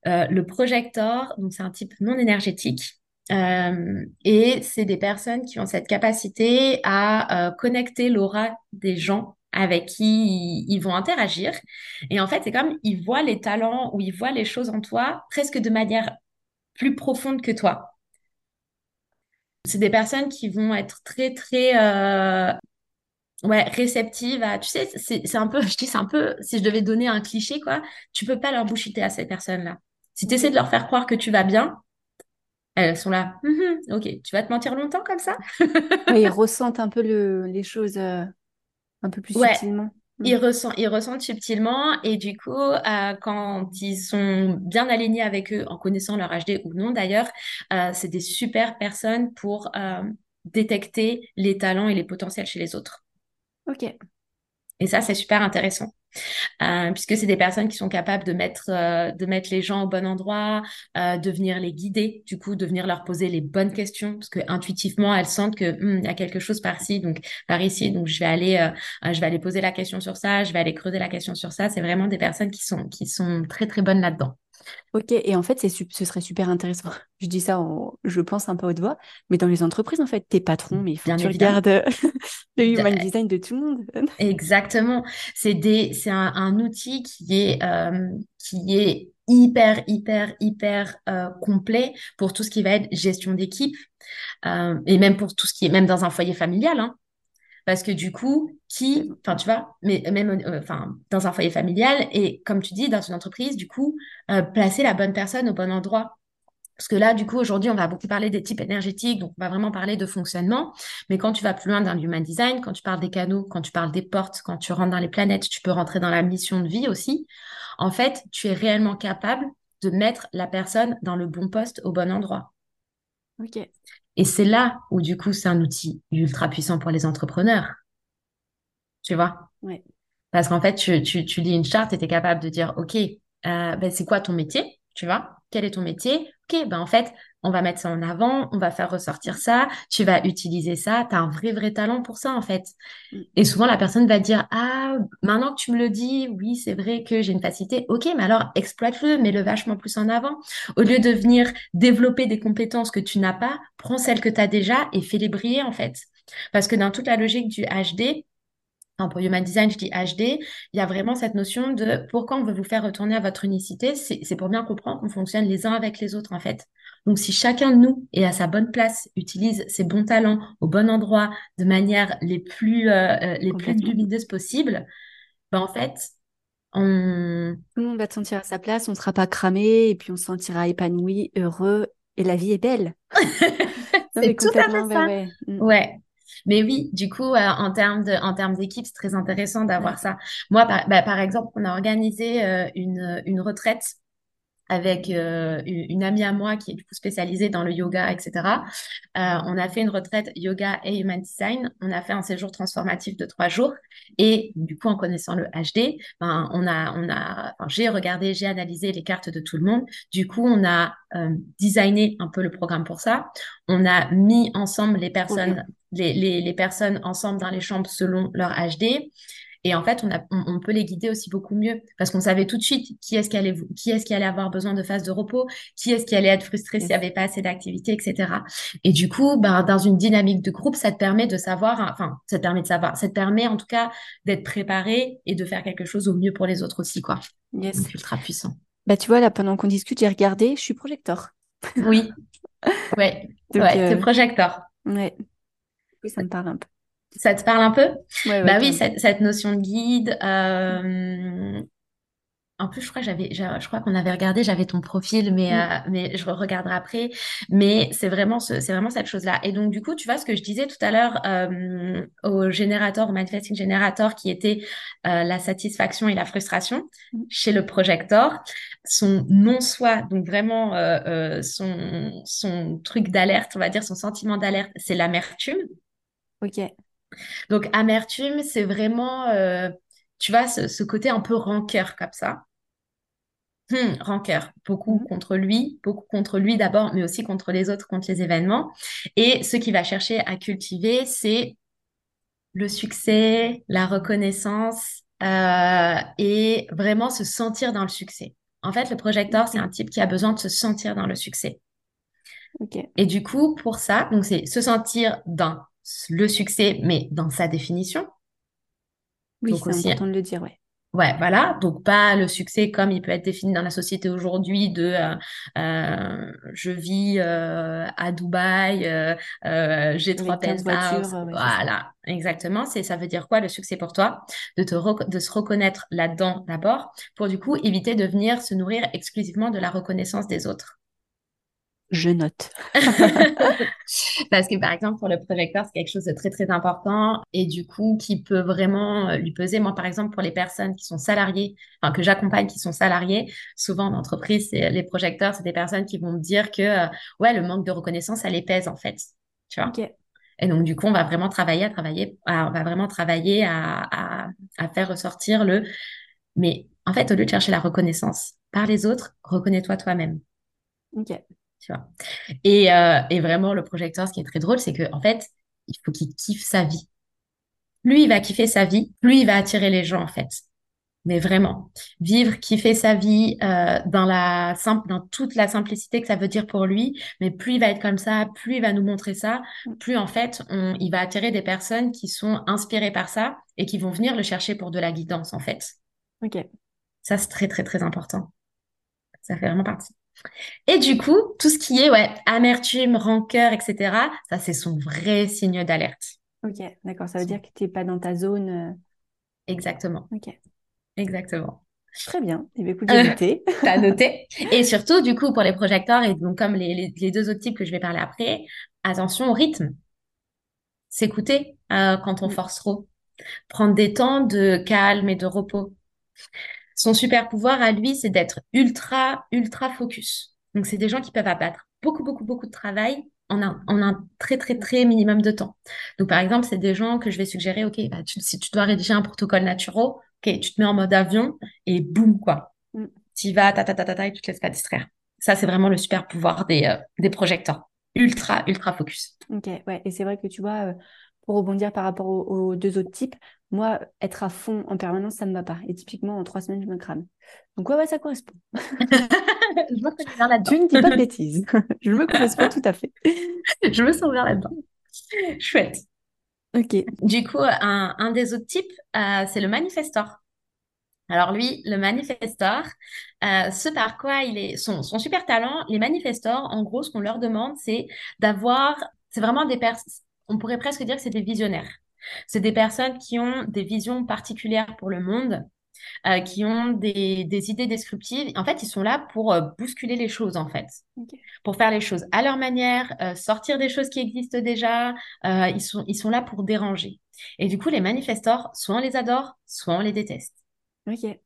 Euh, le projecteur, donc c'est un type non énergétique. Euh, et c'est des personnes qui ont cette capacité à euh, connecter l'aura des gens avec qui ils, vont interagir. Et en fait, c'est comme ils voient les talents ou ils voient les choses en toi presque de manière plus profonde que toi. C'est des personnes qui vont être très, très ouais, réceptives à, tu sais, c'est un peu, [laughs] je dis, c'est un peu, si je devais donner un cliché, quoi, tu peux pas leur bouchiter à ces personnes-là. Si tu essaies de leur faire croire que tu vas bien, elles sont là. Mhm, [laughs] ok, tu vas te mentir longtemps comme ça? Ils [laughs] ressentent un peu les choses euh, un peu plus subtilement. Mm. Ils, ressentent, ils ressentent subtilement et du coup, euh, quand ils sont bien alignés avec eux, en connaissant leur HD ou non d'ailleurs, euh, c'est des super personnes pour détecter les talents et les potentiels chez les autres. Ok. Et ça, c'est super intéressant. euh, puisque c'est des personnes qui sont capables de mettre, euh, de mettre les gens au bon endroit, euh, de venir les guider, du coup, de venir leur poser les bonnes questions, parce que intuitivement, elles sentent que hum, il y a quelque chose par ici, donc par ici, donc je vais aller, je vais aller poser la question sur ça, je vais aller creuser la question sur ça. C'est vraiment des personnes qui sont, qui sont très très bonnes là-dedans. Ok, et en fait, ce serait super intéressant. [laughs] Je dis ça, je pense un peu haute voix, mais dans les entreprises, en fait, tes patrons, mais il faut que tu regardes [laughs] le human design de tout le monde. [laughs] Exactement. C'est des, c'est un, outil qui est, euh, qui est hyper, hyper, hyper euh, complet pour tout ce qui va être gestion d'équipe euh, et même pour tout ce qui est, même dans un foyer familial. Hein. Parce que du coup, qui, enfin, tu vois, mais même euh, enfin, dans un foyer familial et comme tu dis, dans une entreprise, du coup, euh, placer la bonne personne au bon endroit. Parce que là, du coup, aujourd'hui, on va beaucoup parler des types énergétiques, donc on va vraiment parler de fonctionnement. Mais quand tu vas plus loin dans l'human design, quand tu parles des canaux, quand tu parles des portes, quand tu rentres dans les planètes, tu peux rentrer dans la mission de vie aussi. En fait, tu es réellement capable de mettre la personne dans le bon poste au bon endroit. Ok. Et c'est là où, du coup, c'est un outil ultra puissant pour les entrepreneurs. Tu vois? Ouais. Parce qu'en fait, tu, tu, tu, lis une charte et tu es capable de dire, OK, euh, ben, c'est quoi ton métier? Tu vois? Quel est ton métier? OK, ben, en fait, on va mettre ça en avant, on va faire ressortir ça, tu vas utiliser ça, tu as un vrai, vrai talent pour ça, en fait. Mm. Et souvent, la personne va dire, ah, maintenant que tu me le dis, oui, c'est vrai que j'ai une facilité. OK, mais alors, exploite-le, mets-le vachement plus en avant. Au lieu de venir développer des compétences que tu n'as pas, prends celles que tu as déjà et fais-les briller, en fait. Parce que dans toute la logique du HD, pour Human Design, je dis HD, il y a vraiment cette notion de pourquoi on veut vous faire retourner à votre unicité. C'est pour bien comprendre qu'on fonctionne les uns avec les autres, en fait. Donc, si chacun de nous est à sa bonne place, utilise ses bons talents au bon endroit, de manière les plus, euh, euh, les plus lumineuses possible, ben, en fait, on... Tout le monde va se sentir à sa place, on ne sera pas cramé, et puis on se sentira épanoui, heureux, et la vie est belle. [laughs] c'est tout à fait ça. Mm. ouais. Mais oui, du coup, euh, en termes de, en termes d'équipe, c'est très intéressant d'avoir ça. Moi, par, bah, par, exemple, on a organisé euh, une, une retraite avec euh, une amie à moi qui est du coup spécialisée dans le yoga, etc. Euh, on a fait une retraite yoga et human design. On a fait un séjour transformatif de trois jours. Et du coup, en connaissant le HD, ben, on a, on a, enfin, j'ai regardé, j'ai analysé les cartes de tout le monde. Du coup, on a euh, designé un peu le programme pour ça. On a mis ensemble les personnes, les, les, les personnes ensemble dans les chambres selon leur HD. Et en fait, on, a, on, peut les guider aussi beaucoup mieux parce qu'on savait tout de suite qui est-ce qui allait, qui est-ce qui allait avoir besoin de phase de repos, qui est-ce qui allait être frustré s'il n'y avait pas assez d'activité, etc. Et du coup, ben, dans une dynamique de groupe, ça te permet de savoir, enfin, ça te permet de savoir, ça te permet en tout cas d'être préparé et de faire quelque chose au mieux pour les autres aussi, quoi. Yes. Donc, ultra puissant. Bah, tu vois, là, pendant qu'on discute, j'ai regardé, je suis projecteur. Oui. ouais. [laughs] ouais, c'est euh, projecteur. Ouais. Oui, ça me parle un peu. Ça te parle un peu? Bah oui, cette, notion de guide. Euh, en plus, je crois que j'avais, je crois qu'on avait regardé, j'avais ton profil, mais, mm. euh, mais je regarderai après. Mais c'est vraiment c'est vraiment cette chose-là. Et donc, du coup, tu vois ce que je disais tout à l'heure euh, au générateur, au manifesting générateur, qui était la satisfaction et la frustration mm. chez le projecteur, son non-soi, donc vraiment son, son truc d'alerte, on va dire, son sentiment d'alerte, c'est l'amertume. Ok. Donc, amertume, c'est vraiment, euh, tu vois, ce, côté un peu rancœur comme ça. Hum, rancœur, beaucoup mhm. contre lui, beaucoup contre lui d'abord, mais aussi contre les autres, contre les événements. Et ce qu'il va chercher à cultiver, c'est le succès, la reconnaissance euh, et vraiment se sentir dans le succès. En fait, le projecteur, c'est un type qui a besoin de se sentir dans le succès. Et du coup, pour ça, donc c'est se sentir dans le succès, mais dans sa définition. Oui, c'est important de le dire, ouais. Ouais, voilà. Donc pas le succès comme il peut être défini dans la société aujourd'hui de euh, euh, je vis euh, à Dubaï, j'ai trois voitures. voilà, exactement. C'est ça veut dire quoi le succès pour toi? De te de se reconnaître là-dedans d'abord pour du coup éviter de venir se nourrir exclusivement de la reconnaissance des autres je note. [laughs] Parce que par exemple, pour le projecteur, c'est quelque chose de très, très important et du coup, qui peut vraiment euh, lui peser. Moi, par exemple, pour les personnes qui sont salariées, enfin, que j'accompagne, qui sont salariées, souvent en entreprise, les projecteurs, c'est des personnes qui vont me dire que, euh, ouais, le manque de reconnaissance, ça les pèse, en fait. Tu vois? Et donc, du coup, on va vraiment travailler à travailler, on va vraiment travailler à, à, à faire ressortir le Mais en fait, au lieu de chercher la reconnaissance par les autres, reconnais-toi toi-même. Ok. Tu vois. Et, euh, et vraiment, le projecteur, ce qui est très drôle, c'est que en fait, il faut qu'il kiffe sa vie. Plus il va kiffer sa vie, plus il va attirer les gens, en fait. Mais vraiment, vivre, kiffer sa vie euh, dans la simple, dans toute la simplicité que ça veut dire pour lui. Mais plus il va être comme ça, plus il va nous montrer ça, plus en fait, on, il va attirer des personnes qui sont inspirées par ça et qui vont venir le chercher pour de la guidance, en fait. Ok. Ça, c'est très, très, très important. Ça fait vraiment partie. Et du coup, tout ce qui est ouais, amertume, rancœur, etc., ça, c'est son vrai signe d'alerte. Ok, d'accord. Ça veut dire que tu n'es pas dans ta zone. euh, Exactement. Ok. Exactement. Très bien. Eh bien, écoute, j'ai noté. [laughs] T'as noté. Et surtout, du coup, pour les projecteurs, et donc comme les, les- les deux autres types que je vais parler après, attention au rythme. S'écouter euh, quand on Mm. force trop. Prendre des temps de calme et de repos. Son super pouvoir à lui, c'est d'être ultra, ultra focus. Donc, c'est des gens qui peuvent abattre beaucoup, beaucoup, beaucoup de travail en un, en un très, très, très minimum de temps. Donc, par exemple, c'est des gens que je vais suggérer, OK, bah, tu- si tu dois rédiger un protocole naturel, OK, tu te mets en mode avion et boum, quoi. Mm. Tu y vas, ta, ta, ta, ta, ta, et tu te laisses pas distraire. Ça, c'est vraiment le super pouvoir des, euh, des projecteurs. Ultra, ultra focus. Ok, ouais. Et c'est vrai que tu vois, euh, pour rebondir par rapport aux, aux deux autres types, moi, être à fond en permanence, ça ne me va pas. Et typiquement, en trois semaines, je me crame. Donc, ouais, ouais, ça correspond. [laughs] Je me reconnais bien là-dedans. [laughs] Tu ne dis pas de bêtises. [laughs] Je me correspond tout à fait. Je me sens bien là-dedans. Chouette. Ok. Du coup, un, un des autres types, euh, c'est le manifestor. Alors lui, le manifestor, euh, ce par quoi il est, son, son super talent, les manifestors, en gros, ce qu'on leur demande, c'est d'avoir, c'est vraiment des personnes, on pourrait presque dire que c'est des visionnaires. C'est des personnes qui ont des visions particulières pour le monde, euh, qui ont des, des idées descriptives. En fait, ils sont là pour euh, bousculer les choses, en fait, pour faire les choses à leur manière, euh, sortir des choses qui existent déjà. Ils sont, ils sont là pour déranger. Et du coup, les manifestors, soit on les adore, soit on les déteste. Ok.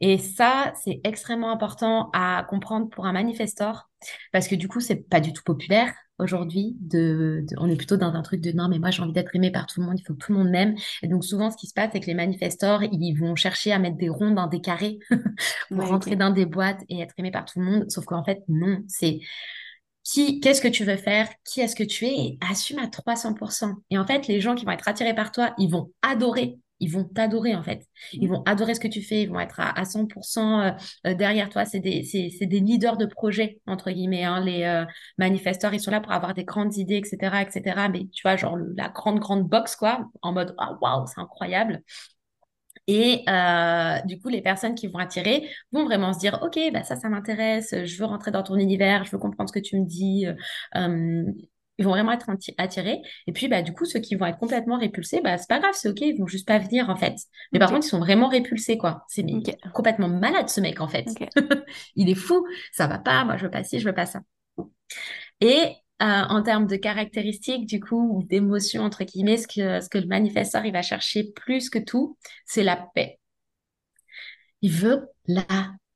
Et ça, c'est extrêmement important à comprendre pour un manifestor, parce que du coup, c'est pas du tout populaire aujourd'hui. De, de- on est plutôt dans un truc de non, mais moi j'ai envie d'être aimé par tout le monde, il faut que tout le monde m'aime. Et donc souvent, ce qui se passe, c'est que les manifestors, ils vont chercher à mettre des ronds dans des carrés [laughs] pour Ouais, rentrer dans des boîtes et être aimé par tout le monde. Sauf qu'en fait, non, c'est qui, qu'est-ce que tu veux faire, qui est-ce que tu es, et assume à 300%. Et en fait, les gens qui vont être attirés par toi, ils vont adorer, ils vont t'adorer en fait. Ils Mm. vont adorer ce que tu fais, ils vont être à, à 100% euh, euh, derrière toi. C'est des, c'est, c'est des leaders de projet, entre guillemets. hein. Les euh, manifesteurs, ils sont là pour avoir des grandes idées, etc., etc. Mais tu vois, genre la grande, grande box, quoi, en mode, ah, waouh, c'est incroyable. Et euh, du coup, les personnes qui vont attirer vont vraiment se dire, OK, bah ça, ça m'intéresse, je veux rentrer dans ton univers, je veux comprendre ce que tu me dis. euh, ils vont vraiment être atti- attirés. Et puis, bah, du coup, ceux qui vont être complètement répulsés, bah, c'est pas grave, c'est OK, ils vont juste pas venir, en fait. Mais par contre, ils sont vraiment répulsés, quoi. C'est complètement malade, ce mec, en fait. [laughs] Il est fou, ça va pas, moi, je veux pas ci, je veux pas ça. Et euh, en termes de caractéristiques, du coup, ou d'émotions, entre guillemets, ce que, ce que le manifesteur, il va chercher plus que tout, c'est la paix. Il veut la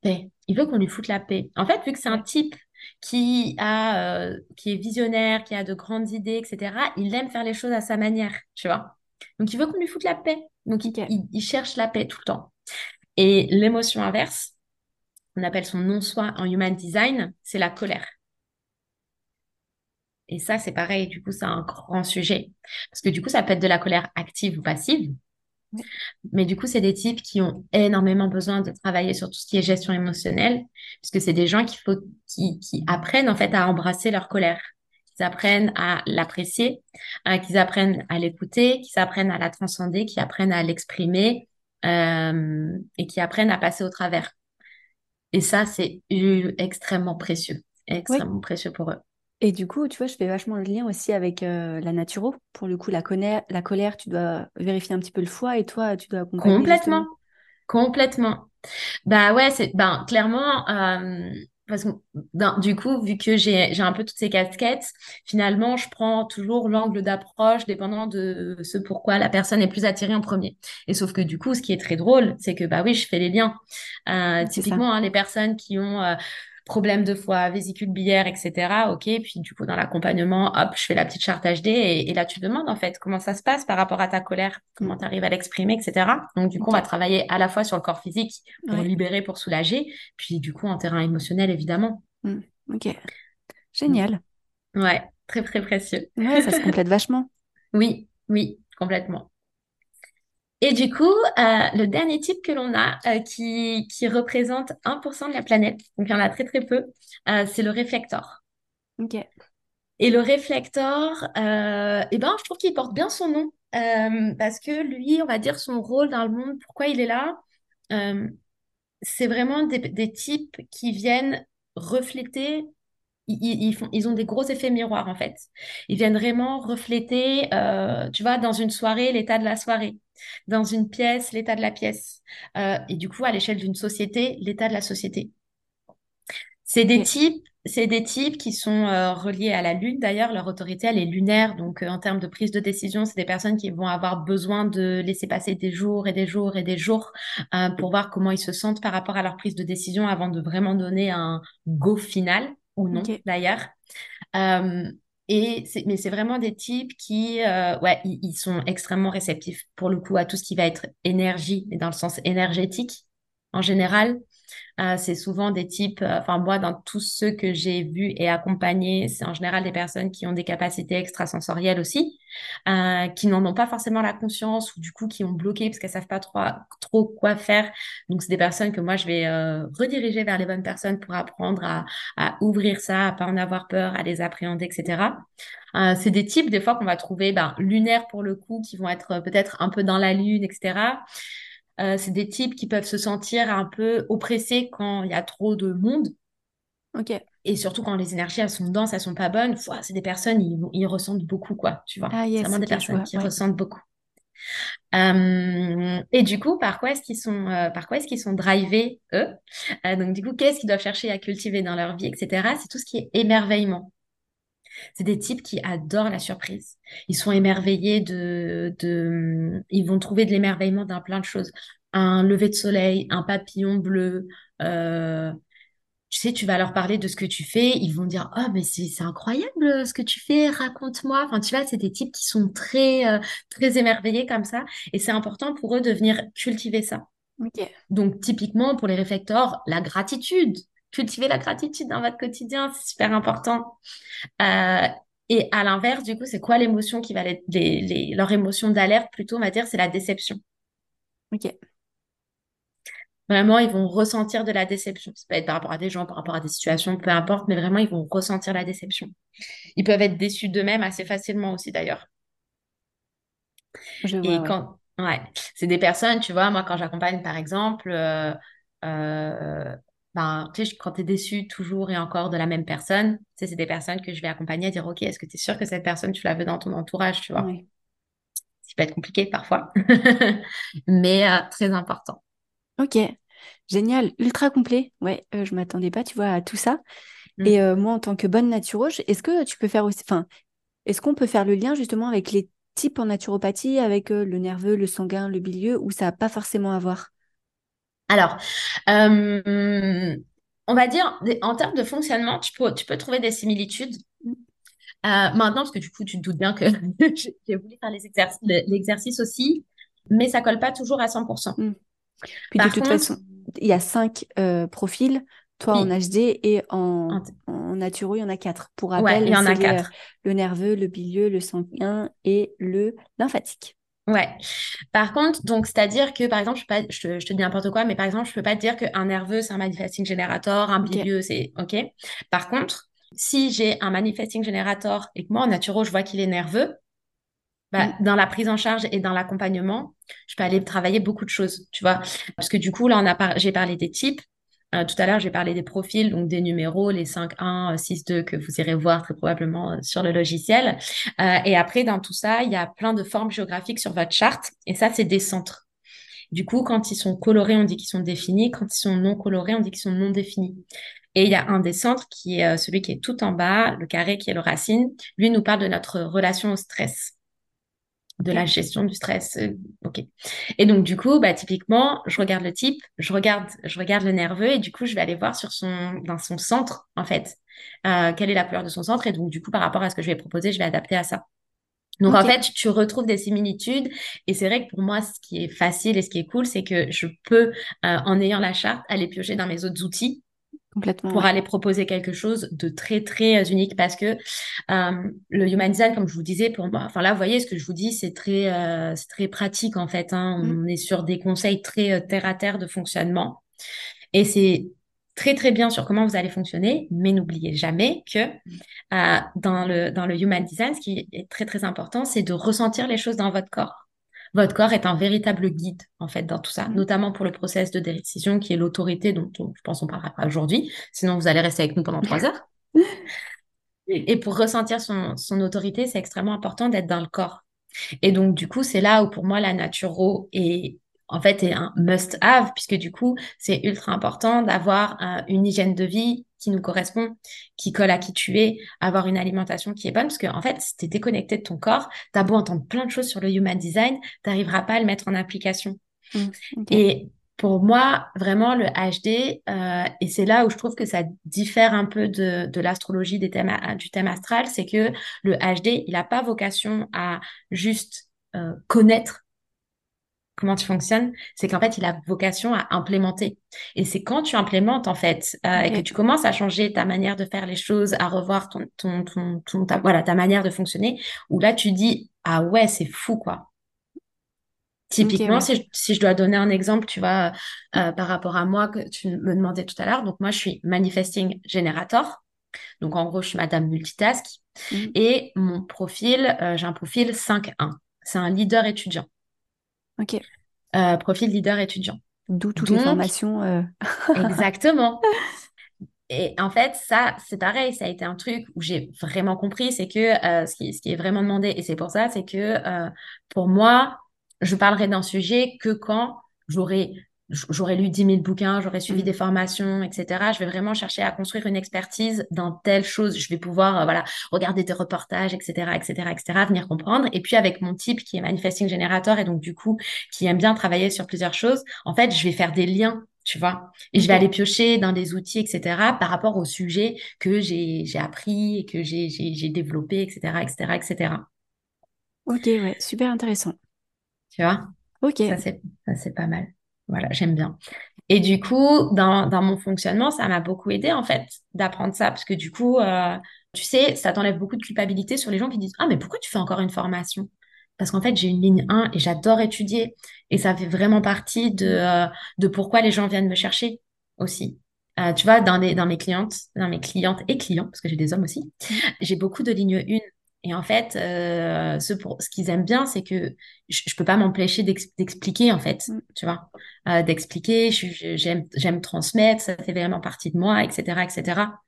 paix. Il veut qu'on lui foute la paix. En fait, vu que c'est un type qui a, euh, qui est visionnaire, qui a de grandes idées, etc., il aime faire les choses à sa manière, tu vois. Donc, il veut qu'on lui foute la paix. Donc, il, il cherche la paix tout le temps. Et l'émotion inverse, on appelle son non-soi en human design, c'est la colère. Et ça, c'est pareil, du coup, c'est un grand sujet. Parce que du coup, ça peut être de la colère active ou passive. Ouais. Mais du coup, c'est des types qui ont énormément besoin de travailler sur tout ce qui est gestion émotionnelle, puisque c'est des gens faut, qui, qui apprennent en fait à embrasser leur colère, qu'ils apprennent à l'apprécier, euh, qu'ils apprennent à l'écouter, qu'ils apprennent à la transcender, qu'ils apprennent à l'exprimer, euh, et qui apprennent à passer au travers. Et ça, c'est extrêmement précieux, extrêmement précieux pour eux. Et du coup, tu vois, je fais vachement le lien aussi avec euh, la naturo. Pour le coup, la colère, la colère, tu dois vérifier un petit peu le foie et toi, tu dois accompagner Complètement, justement. complètement. Bah ouais, c'est ben clairement euh, parce que ben, du coup, vu que j'ai un peu toutes ces casquettes, finalement, je prends toujours l'angle d'approche dépendant de ce pourquoi la personne est plus attirée en premier. Et sauf que du coup, ce qui est très drôle, c'est que bah oui, je fais les liens. Euh, typiquement, hein, les personnes qui ont euh, problème de foie, vésicule biliaire, etc. Ok, puis du coup dans l'accompagnement, hop, je fais la petite charte HD et, là tu demandes en fait comment ça se passe par rapport à ta colère, comment mm. tu arrives à l'exprimer, etc. Donc du coup on va travailler à la fois sur le corps physique pour libérer, pour soulager, puis du coup en terrain émotionnel évidemment. Mm. Ok, génial. Ouais, très très précieux. Ouais, ça se complète vachement. [laughs] Oui, oui, complètement. Et du coup, euh, le dernier type que l'on a, euh, qui, qui représente 1% de la planète, donc il y en a très très peu, euh, c'est le réflecteur. Ok. Et le réflecteur, eh ben, je trouve qu'il porte bien son nom, parce que lui, on va dire son rôle dans le monde, pourquoi il est là, c'est vraiment des, des types qui viennent refléter ils, font, ils ont des gros effets miroirs en fait. Ils viennent vraiment refléter, euh, tu vois, dans une soirée, l'état de la soirée, dans une pièce, l'état de la pièce, euh, et du coup, à l'échelle d'une société, l'état de la société. C'est des types, c'est des types qui sont euh, reliés à la lune. D'ailleurs, leur autorité, elle est lunaire. Donc, en termes de prise de décision, c'est des personnes qui vont avoir besoin de laisser passer des jours et des jours et des jours pour voir comment ils se sentent par rapport à leur prise de décision avant de vraiment donner un go final ou non d'ailleurs. Euh, et mais c'est vraiment des types qui, euh, ouais, ils, sont extrêmement réceptifs pour le coup à tout ce qui va être énergie, mais dans le sens énergétique en général. Euh, c'est souvent des types, euh, enfin moi, dans tous ceux que j'ai vus et accompagnés, c'est en général des personnes qui ont des capacités extrasensorielles aussi, euh, qui n'en ont pas forcément la conscience ou du coup qui ont bloqué parce qu'elles savent pas trop, trop quoi faire. Donc c'est des personnes que moi je vais rediriger vers les bonnes personnes pour apprendre à, à, ouvrir ça, à pas en avoir peur, à les appréhender, etc. c'est des types des fois qu'on va trouver ben, lunaires pour le coup, qui vont être peut-être un peu dans la lune, etc. Euh, c'est des types qui peuvent se sentir un peu oppressés quand il y a trop de monde. Ok. Et surtout quand les énergies elles sont denses, elles sont pas bonnes. c'est des personnes, ils, ils, ressentent beaucoup, quoi. Tu vois. Ah, c'est vraiment des personnes qui ressentent beaucoup. Euh, et du coup, par quoi est-ce qu'ils sont, euh, par quoi est-ce qu'ils sont drivés eux? Donc du coup, qu'est-ce qu'ils doivent chercher à cultiver dans leur vie, etc. C'est tout ce qui est émerveillement. C'est des types qui adorent la surprise. Ils sont émerveillés de, de, ils vont trouver de l'émerveillement dans plein de choses. Un lever de soleil, un papillon bleu. Euh, tu sais, tu vas leur parler de ce que tu fais, ils vont dire oh mais c'est incroyable ce que tu fais, raconte-moi. Enfin tu vois, c'est des types qui sont très euh, très émerveillés comme ça, et c'est important pour eux de venir cultiver ça. Donc typiquement pour les réflecteurs, la gratitude cultiver la gratitude dans votre quotidien, c'est super important. Euh, et à l'inverse, du coup, c'est quoi l'émotion qui va les, les, leur émotion d'alerte plutôt, on va dire, c'est la déception. Ok. Vraiment, ils vont ressentir de la déception. Ça peut être par rapport à des gens, par rapport à des situations, peu importe, mais vraiment, ils vont ressentir la déception. Ils peuvent être déçus d'eux-mêmes assez facilement aussi, d'ailleurs. Je vois, et quand, ouais, c'est des personnes, tu vois, moi, quand j'accompagne, par exemple, euh, euh, ben, tu sais, quand tu es déçu toujours et encore de la même personne, tu sais, c'est des personnes que je vais accompagner à dire, OK, est-ce que tu es sûr que cette personne, tu la veux dans ton entourage, tu vois? Oui. Ça peut être compliqué parfois, [laughs] mais euh, très important. Ok, génial, ultra complet. Ouais, euh, je m'attendais pas, tu vois, à tout ça. Mm. Et euh, moi, en tant que bonne naturoge, est-ce que tu peux faire aussi, enfin, est-ce qu'on peut faire le lien justement avec les types en naturopathie, avec le nerveux, le sanguin, le bilieux, ou ça n'a pas forcément à voir? Alors, euh, on va dire, en termes de fonctionnement, tu peux, tu peux trouver des similitudes. Euh, maintenant, parce que du coup, tu te doutes bien que [laughs] j'ai voulu faire l'exercice aussi, mais ça colle pas toujours à 100%. Mm. Puis de toute façon, il y a cinq euh, profils. Toi en HD et en, en, naturo, il y en a quatre. Pour rappel, il y en a quatre. le nerveux, le bilieux, le sanguin et le lymphatique. Ouais. Par contre, donc, c'est-à-dire que, par exemple, je, pas, je, te, dis n'importe quoi, mais par exemple, je peux pas te dire qu'un nerveux, c'est un manifesting generator, un bilieux, c'est OK. Par contre, si j'ai un manifesting generator et que moi, en naturo, je vois qu'il est nerveux, bah, mm. dans la prise en charge et dans l'accompagnement, je peux aller travailler beaucoup de choses, tu vois. Parce que du coup, là, on a j'ai parlé des types, euh, tout à l'heure, j'ai parlé des profils, donc des numéros, les 5, 1, 6, 2 que vous irez voir très probablement euh, sur le logiciel. Euh, et après, dans tout ça, il y a plein de formes géographiques sur votre charte. Et ça, c'est des centres. Du coup, quand ils sont colorés, on dit qu'ils sont définis. Quand ils sont non colorés, on dit qu'ils sont non définis. Et il y a un des centres qui est celui qui est tout en bas, le carré qui est le racine. Lui nous parle de notre relation au stress. De la gestion du stress. euh, ok. Et donc du coup, bah typiquement, je regarde le type, je regarde, je regarde le nerveux et du coup, je vais aller voir sur son, dans son centre en fait, euh, quelle est la couleur de son centre et donc du coup, par rapport à ce que je vais proposer, je vais adapter à ça. Donc en fait, tu retrouves des similitudes et c'est vrai que pour moi, ce qui est facile et ce qui est cool, c'est que je peux, euh, en ayant la charte, aller piocher dans mes autres outils Complètement, pour ouais. aller proposer quelque chose de très très euh, unique parce que euh, le human design, comme je vous disais, pour moi, enfin là, vous voyez, ce que je vous dis, c'est très euh, c'est très pratique en fait. hein. Mm. On est sur des conseils très euh, terre à terre de fonctionnement et c'est très très bien sur comment vous allez fonctionner, mais n'oubliez jamais que euh, dans le dans le human design, ce qui est très très important, c'est de ressentir les choses dans votre corps. Votre corps est un véritable guide, en fait, dans tout ça, Mm. notamment pour le process de décision qui est l'autorité dont on- je pense on parlera pas aujourd'hui. Sinon, vous allez rester avec nous pendant trois heures. [laughs] Et pour ressentir son, son autorité, c'est extrêmement important d'être dans le corps. Et donc, du coup, c'est là où pour moi, la naturo est en fait est un must-have, puisque du coup, c'est ultra important d'avoir euh, une hygiène de vie qui nous correspond, qui colle à qui tu es, avoir une alimentation qui est bonne, parce que en fait, si tu es déconnecté de ton corps, tu as beau entendre plein de choses sur le human design, tu n'arriveras pas à le mettre en application. Mm. Ok. Et pour moi, vraiment, le HD, euh, et c'est là où je trouve que ça diffère un peu de, de l'astrologie des thèmes, a- du thème astral, c'est que le HD, il n'a pas vocation à juste euh, connaître comment tu fonctionnes, c'est qu'en fait, il a vocation à implémenter. Et c'est quand tu implémentes, en fait, euh, et que tu commences à changer ta manière de faire les choses, à revoir ton, ton, ton, ton- ta, voilà, ta manière de fonctionner, où là, tu dis, ah ouais, c'est fou, quoi. Typiquement, ouais. si je, si je dois donner un exemple, tu vois, euh, par rapport à moi que tu me demandais tout à l'heure. Donc, moi, je suis manifesting generator. Donc, en gros, je suis madame multitask. Mm. Et mon profil, euh, j'ai un profil 5-1. C'est un leader étudiant. Ok. Euh, profil leader étudiant. D'où toutes les Donc, formations. euh, [laughs] exactement. Et en fait, ça, c'est pareil, ça a été un truc où j'ai vraiment compris, c'est que euh, ce qui, ce qui est vraiment demandé, et c'est pour ça, c'est que pour moi, je parlerai d'un sujet que quand j'aurai j'aurais lu 10 000 bouquins, j'aurais suivi Mm. des formations, etc. Je vais vraiment chercher à construire une expertise dans telle chose. Je vais pouvoir, euh, voilà, regarder des reportages, etc., etc., etc., venir comprendre. Et puis avec mon type qui est manifesting generator et donc du coup qui aime bien travailler sur plusieurs choses, en fait, je vais faire des liens, tu vois. Et je vais aller piocher dans des outils, etc., par rapport au sujet que j'ai j'ai appris et que j'ai j'ai j'ai développé, etc., etc., etc. Ok, ouais. Super intéressant. Tu vois? Ok. Ça, c'est ça, c'est pas mal. Voilà, j'aime bien. Et du coup, dans, mon fonctionnement, ça m'a beaucoup aidé, en fait, d'apprendre ça. Parce que du coup, euh, tu sais, ça t'enlève beaucoup de culpabilité sur les gens qui disent, Ah, mais pourquoi tu fais encore une formation? Parce qu'en fait, j'ai une ligne 1 et j'adore étudier. Et ça fait vraiment partie de, euh, pourquoi les gens viennent me chercher aussi. Euh, tu vois, dans, dans mes clientes, dans mes clientes et clients, parce que j'ai des hommes aussi, j'ai beaucoup de lignes 1. Et en fait, euh, ce, pour, ce qu'ils aiment bien, c'est que je, je peux pas m'empêcher d'ex- d'expliquer, en fait, Mm. tu vois, euh, d'expliquer, j'aime, j'aime transmettre, ça fait vraiment partie de moi, etc., etc.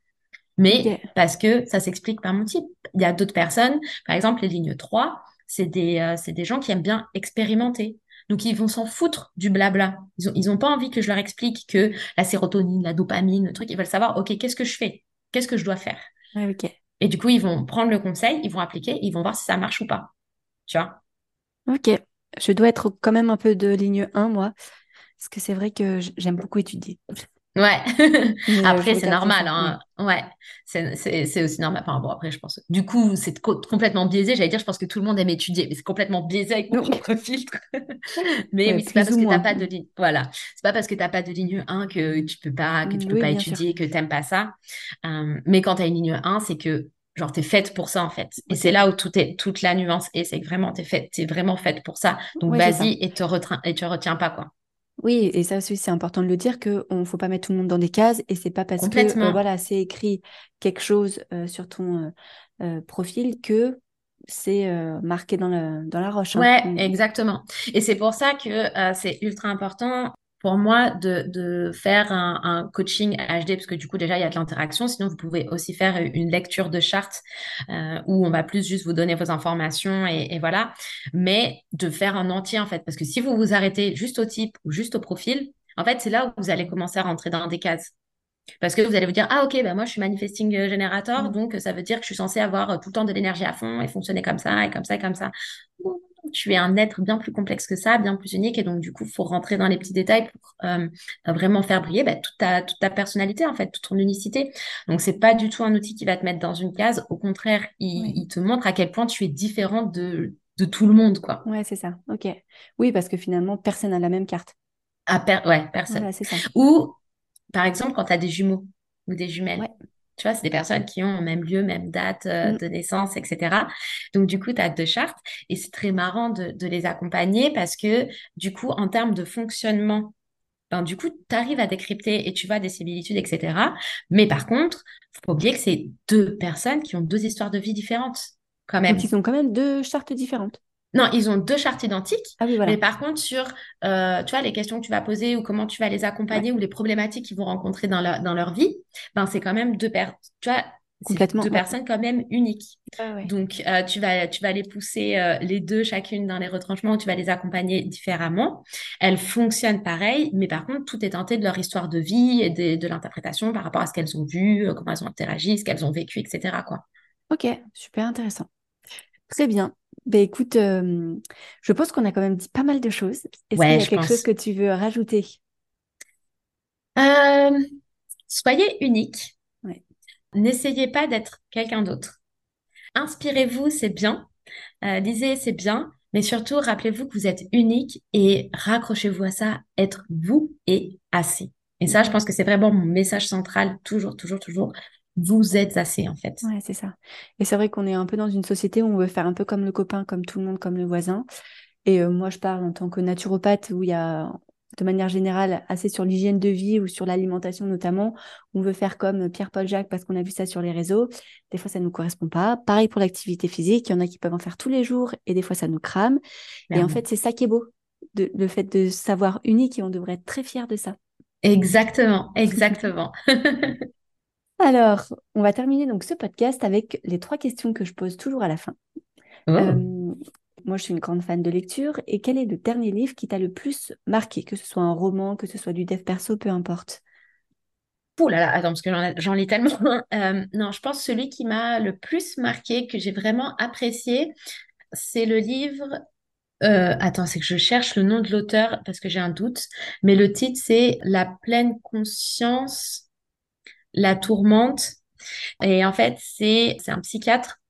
Mais parce que ça s'explique par mon type. Il y a d'autres personnes, par exemple, les lignes 3, c'est des, euh, c'est des gens qui aiment bien expérimenter. Donc, ils vont s'en foutre du blabla. Ils ont, ils ont pas envie que je leur explique que la sérotonine, la dopamine, le truc, ils veulent savoir, OK, qu'est-ce que je fais? Qu'est-ce que je dois faire? Ouais, ok. Et du coup, ils vont prendre le conseil, ils vont appliquer, ils vont voir si ça marche ou pas. Tu vois? Ok. Je dois être quand même un peu de ligne 1, moi. Parce que c'est vrai que j'aime beaucoup étudier. Ouais. Euh, [laughs] Après, c'est normal, hein. Ouais. C'est, aussi normal. Enfin, bon, après, je pense. Du coup, c'est co- complètement biaisé. J'allais dire, je pense que tout le monde aime étudier, mais c'est complètement biaisé avec mon Oui. propre filtre. [laughs] Mais Ouais, oui, c'est pas parce que t'as pas de ligne. Voilà. C'est pas parce que t'as pas de ligne 1 que tu peux pas, que tu peux Oui, pas bien sûr. étudier, que t'aimes pas ça. Euh, mais quand t'as une ligne 1, c'est que, genre, t'es faite pour ça, en fait. Et c'est là où tout est, toute la nuance est, c'est que vraiment, t'es faite, t'es vraiment faite pour ça. Donc, Ouais, vas-y et te retrin- et te retiens pas, quoi. Oui, et ça aussi, c'est important de le dire que on faut pas mettre tout le monde dans des cases et c'est pas parce que euh, voilà, c'est écrit quelque chose euh, sur ton euh, euh, profil que c'est euh, marqué dans la, dans la roche. hein. Ouais, Mm. exactement. Et c'est pour ça que euh, c'est ultra important pour moi de, de faire un, un coaching HD, parce que du coup, déjà, il y a de l'interaction. Sinon, vous pouvez aussi faire une lecture de charte euh, où on va plus juste vous donner vos informations et, et voilà. Mais de faire un entier, en fait. Parce que si vous vous arrêtez juste au type ou juste au profil, en fait, c'est là où vous allez commencer à rentrer dans des cases. Parce que vous allez vous dire, ah ok, bah moi je suis manifesting generator, Mm. donc ça veut dire que je suis censée avoir euh, tout le temps de l'énergie à fond et fonctionner comme ça et comme ça et comme ça. Tu es un être bien plus complexe que ça, bien plus unique. Et donc, du coup, il faut rentrer dans les petits détails pour euh, vraiment faire briller bah, toute, ta, toute ta personnalité, en fait, toute ton unicité. Donc, c'est pas du tout un outil qui va te mettre dans une case. Au contraire, il, te montre à quel point tu es différente de, de tout le monde, quoi. Ouais, c'est ça. OK. Oui, parce que finalement, personne n'a la même carte. Ah, ouais, personne. ça. Ou, par exemple, quand tu as des jumeaux ou des jumelles. Tu vois, c'est des personnes qui ont même lieu, même date euh, mm. de naissance, etc. Donc, du coup, tu as deux chartes et c'est très marrant de, les accompagner parce que, du coup, en termes de fonctionnement, ben, du coup, tu arrives à décrypter et tu vois des similitudes, etc. Mais par contre, faut pas oublier que c'est deux personnes qui ont deux histoires de vie différentes, quand même. Donc, ils ont quand même deux chartes différentes. Non, ils ont deux chartes identiques. Ah mais par contre, sur euh, tu vois, les questions que tu vas poser ou comment tu vas les accompagner ou les problématiques qu'ils vont rencontrer dans leur, dans leur vie, ben, c'est quand même deux, personnes. tu vois, deux personnes quand même uniques. Donc, euh, tu, vas, tu vas les pousser euh, les deux chacune dans les retranchements, tu vas les accompagner différemment. Elles fonctionnent pareil, mais par contre, tout est tenté de leur histoire de vie et de, de l'interprétation par rapport à ce qu'elles ont vu, comment elles ont interagi, ce qu'elles ont vécu, etc. Quoi. Ok, super intéressant. Très bien. Ben écoute, euh, je pense qu'on a quand même dit pas mal de choses. Est-ce qu'il y a quelque chose que tu veux rajouter? Euh, Soyez unique. N'essayez pas d'être quelqu'un d'autre. Inspirez-vous, c'est bien. Euh, lisez, c'est bien. Mais surtout, rappelez-vous que vous êtes unique et raccrochez-vous à ça. Être vous est assez. Et ça, je pense que c'est vraiment mon message central, toujours, toujours, toujours vous êtes assez en fait. Ouais, c'est ça. Et c'est vrai qu'on est un peu dans une société où on veut faire un peu comme le copain, comme tout le monde, comme le voisin. Et euh, moi, je parle en tant que naturopathe où il y a, de manière générale, assez sur l'hygiène de vie ou sur l'alimentation notamment. On veut faire comme Pierre-Paul Jacques parce qu'on a vu ça sur les réseaux. Des fois, ça ne nous correspond pas. Pareil pour l'activité physique. Il y en a qui peuvent en faire tous les jours et des fois, ça nous crame. Et en fait, c'est ça qui est beau, de, le fait de savoir unique et on devrait être très fiers de ça. Exactement, exactement. [laughs] Alors, on va terminer donc ce podcast avec les trois questions que je pose toujours à la fin. Oh. Euh, moi, je suis une grande fan de lecture. Et quel est le dernier livre qui t'a le plus marqué, que ce soit un roman, que ce soit du dev perso, peu importe? Ouh là là, attends, parce que j'en lis tellement. [laughs] Euh, non, je pense que celui qui m'a le plus marqué, que j'ai vraiment apprécié, c'est le livre. Euh, attends, c'est que je cherche le nom de l'auteur parce que j'ai un doute. Mais le titre, c'est La pleine conscience la tourmente. Et en fait, c'est un psychiatre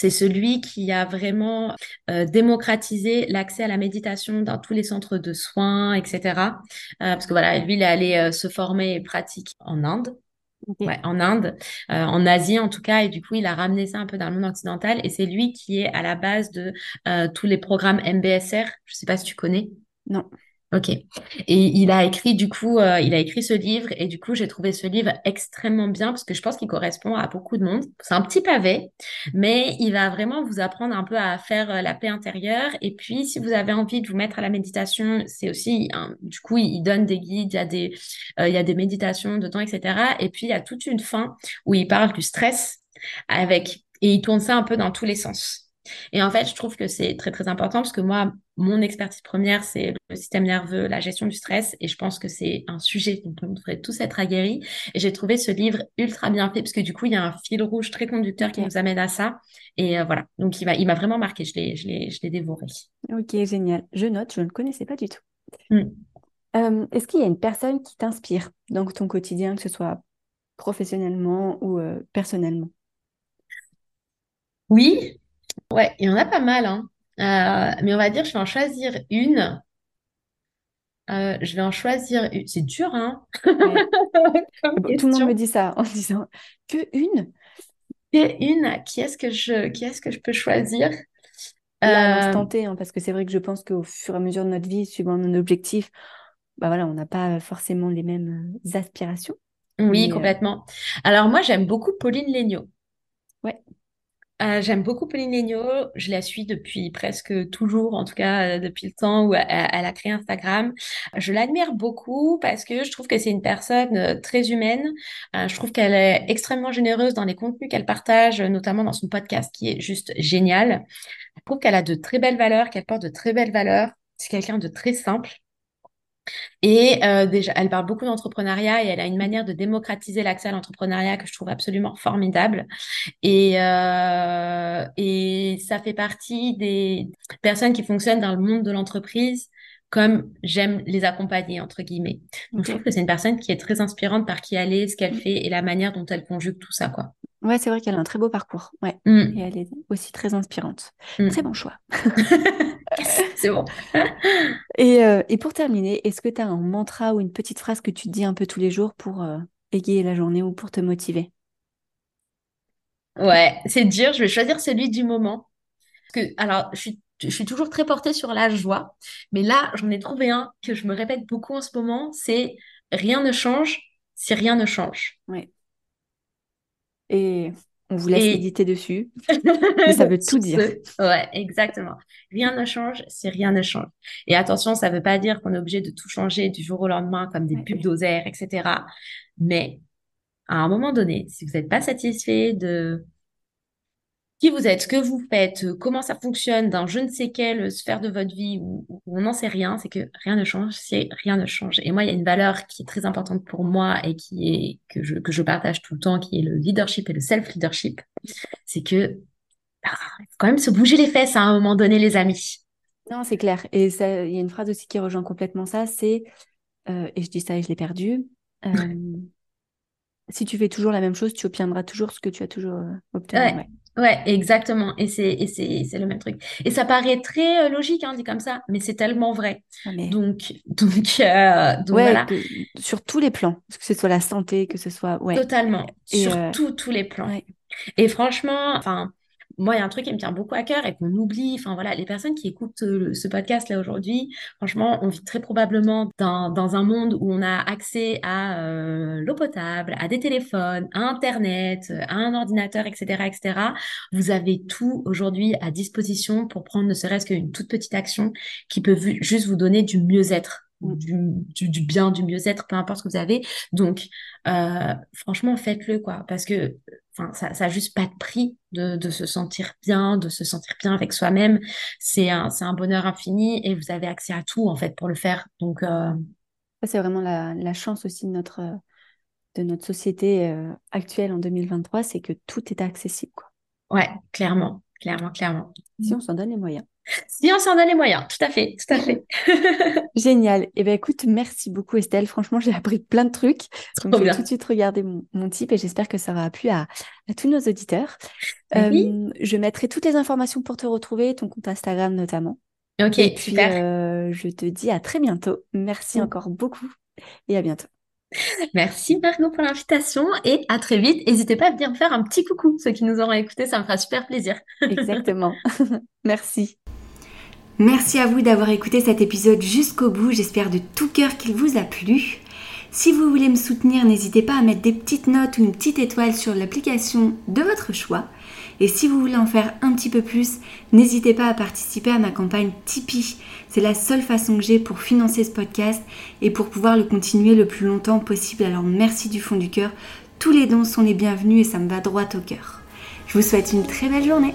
c'est celui qui a vraiment euh, démocratisé l'accès à la méditation dans tous les centres de soins, etc. Euh, parce que voilà, lui, il est allé euh, se former et pratiquer en Inde. Ouais, en Inde, en Asie en tout cas, et du coup, il a ramené ça un peu dans le monde occidental, et c'est lui qui est à la base de tous les programmes MBSR. Je sais pas si tu connais. Non. Ok. Et il a écrit du coup, euh, il a écrit ce livre et du coup j'ai trouvé ce livre extrêmement bien parce que je pense qu'il correspond à beaucoup de monde. C'est un petit pavé, mais il va vraiment vous apprendre un peu à faire euh, la paix intérieure. Et puis si vous avez envie de vous mettre à la méditation, c'est aussi, du coup il, donne des guides, il y a des, euh, il y a des méditations dedans, etc. Et puis il y a toute une fin où il parle du stress avec et il tourne ça un peu dans tous les sens. Et en fait, je trouve que c'est très, très important parce que moi, mon expertise première, c'est le système nerveux, la gestion du stress. Et je pense que c'est un sujet dont on devrait tous être aguerris. Et j'ai trouvé ce livre ultra bien fait parce que du coup, il y a un fil rouge très conducteur qui nous amène à ça. Et euh, voilà. Donc, il m'a, il vraiment marqué. Je l'ai, je l'ai, je l'ai dévoré. Ok, génial. Je note, je ne connaissais pas du tout. Hmm. Euh, est-ce qu'il y a une personne qui t'inspire dans ton quotidien, que ce soit professionnellement ou euh, personnellement? Oui, Ouais, il y en a pas mal, hein. Euh, mais on va dire, je vais en choisir une. Euh, je vais en choisir une. C'est dur, hein? [laughs] Tout le monde me dit ça en disant que une? Que une. Qui est-ce que je, qui est-ce que je peux choisir? Là, à euh, hein, parce que c'est vrai que je pense qu'au fur et à mesure de notre vie, suivant nos objectifs, bah voilà, on n'a pas forcément les mêmes aspirations. Oui, complètement. Alors moi, j'aime beaucoup Pauline Léniaud. Ouais. Euh, j'aime beaucoup Pauline. Je la suis depuis presque toujours, en tout cas euh, depuis le temps où elle, a créé Instagram. Je l'admire beaucoup parce que je trouve que c'est une personne euh, très humaine. je trouve qu'elle est extrêmement généreuse dans les contenus qu'elle partage, notamment dans son podcast qui est juste génial. Je trouve qu'elle a de très belles valeurs, qu'elle porte de très belles valeurs. C'est quelqu'un de très simple. Et euh, déjà, elle parle beaucoup d'entrepreneuriat et elle a une manière de démocratiser l'accès à l'entrepreneuriat que je trouve absolument formidable. Et, euh, et ça fait partie des personnes qui fonctionnent dans le monde de l'entreprise comme j'aime les accompagner, entre guillemets. Donc, je trouve que c'est une personne qui est très inspirante par qui elle est, ce qu'elle mm. fait et la manière dont elle conjugue tout ça, quoi. Ouais, c'est vrai qu'elle a un très beau parcours. Ouais. Mm. Et elle est aussi très inspirante. Mm. Très bon choix. [laughs] c'est bon. [laughs] et, euh, et, pour terminer, est-ce que tu as un mantra ou une petite phrase que tu te dis un peu tous les jours pour euh, égayer la journée ou pour te motiver? Ouais, c'est dur. Je vais choisir celui du moment. Parce que, alors, je suis je suis toujours très portée sur la joie, mais là, j'en ai trouvé un que je me répète beaucoup en ce moment, c'est rien ne change si rien ne change. Oui. Et on vous laisse méditer dessus, mais ça veut [laughs] tout dire. Ouais, exactement. Rien ne change si rien ne change. Et attention, ça ne veut pas dire qu'on est obligé de tout changer du jour au lendemain, comme des pubs d'osaire, etc. Mais à un moment donné, si vous n'êtes pas satisfait de qui vous êtes, ce que vous faites, euh, comment ça fonctionne dans je ne sais quelle sphère de votre vie où, on n'en sait rien, c'est que rien ne change si rien ne change. Et moi, il y a une valeur qui est très importante pour moi et qui est que je, que je partage tout le temps, qui est le leadership et le self-leadership. C'est que bah, il faut quand même se bouger les fesses à un moment donné, les amis. Non, c'est clair. Et il y a une phrase aussi qui rejoint complètement ça, c'est, euh, et je dis ça et je l'ai perdu, euh, si tu fais toujours la même chose, tu obtiendras toujours ce que tu as toujours obtenu. Ouais. Ouais, exactement. Et c'est, et c'est, c'est le même truc. Et ça paraît très euh, logique, hein, dit comme ça, mais c'est tellement vrai. Ah, donc, [laughs] donc, euh, donc voilà. sur tous les plans, que ce soit la santé, que ce soit. Ouais. Totalement. sur euh, tous les plans. Et franchement, enfin, moi, il y a un truc qui me tient beaucoup à cœur et qu'on oublie. Enfin, voilà, les personnes qui écoutent euh, ce podcast-là aujourd'hui, franchement, on vit très probablement dans, un monde où on a accès à euh, l'eau potable, à des téléphones, à Internet, à un ordinateur, etc., etc. Vous avez tout aujourd'hui à disposition pour prendre ne serait-ce qu'une toute petite action qui peut juste vous donner du mieux-être du, du, bien, du mieux-être, peu importe ce que vous avez. Donc, euh, franchement, faites-le, quoi. Parce que ça n'a juste pas de prix de, se sentir bien, de se sentir bien avec soi-même. C'est un, un bonheur infini et vous avez accès à tout, en fait, pour le faire. Donc, euh, c'est vraiment la, chance aussi de notre, de notre société euh, actuelle en 2023, c'est que tout est accessible. Quoi. Ouais, clairement, clairement, clairement. Si on s'en donne les moyens. Si on s'en donne les moyens, tout à fait, tout à fait. [laughs] Génial. Eh bien, écoute, merci beaucoup Estelle. Franchement, j'ai appris plein de trucs. Donc, je vais tout de suite regarder mon, mon type et j'espère que ça aura plu à, tous nos auditeurs. Euh, je mettrai toutes les informations pour te retrouver, ton compte Instagram notamment. Ok, et puis, euh, je te dis à très bientôt. Merci encore beaucoup et à bientôt. Merci Margot pour l'invitation et à très vite. N'hésitez pas à venir me faire un petit coucou. Ceux qui nous auront écoutés, ça me fera super plaisir. [laughs] Exactement. [laughs] Merci. Merci à vous d'avoir écouté cet épisode jusqu'au bout. J'espère de tout cœur qu'il vous a plu. Si vous voulez me soutenir, n'hésitez pas à mettre des petites notes ou une petite étoile sur l'application de votre choix. Et si vous voulez en faire un petit peu plus, n'hésitez pas à participer à ma campagne Tipeee. C'est la seule façon que j'ai pour financer ce podcast et pour pouvoir le continuer le plus longtemps possible. Alors merci du fond du cœur. Tous les dons sont les bienvenus et ça me va droit au cœur. Je vous souhaite une très belle journée.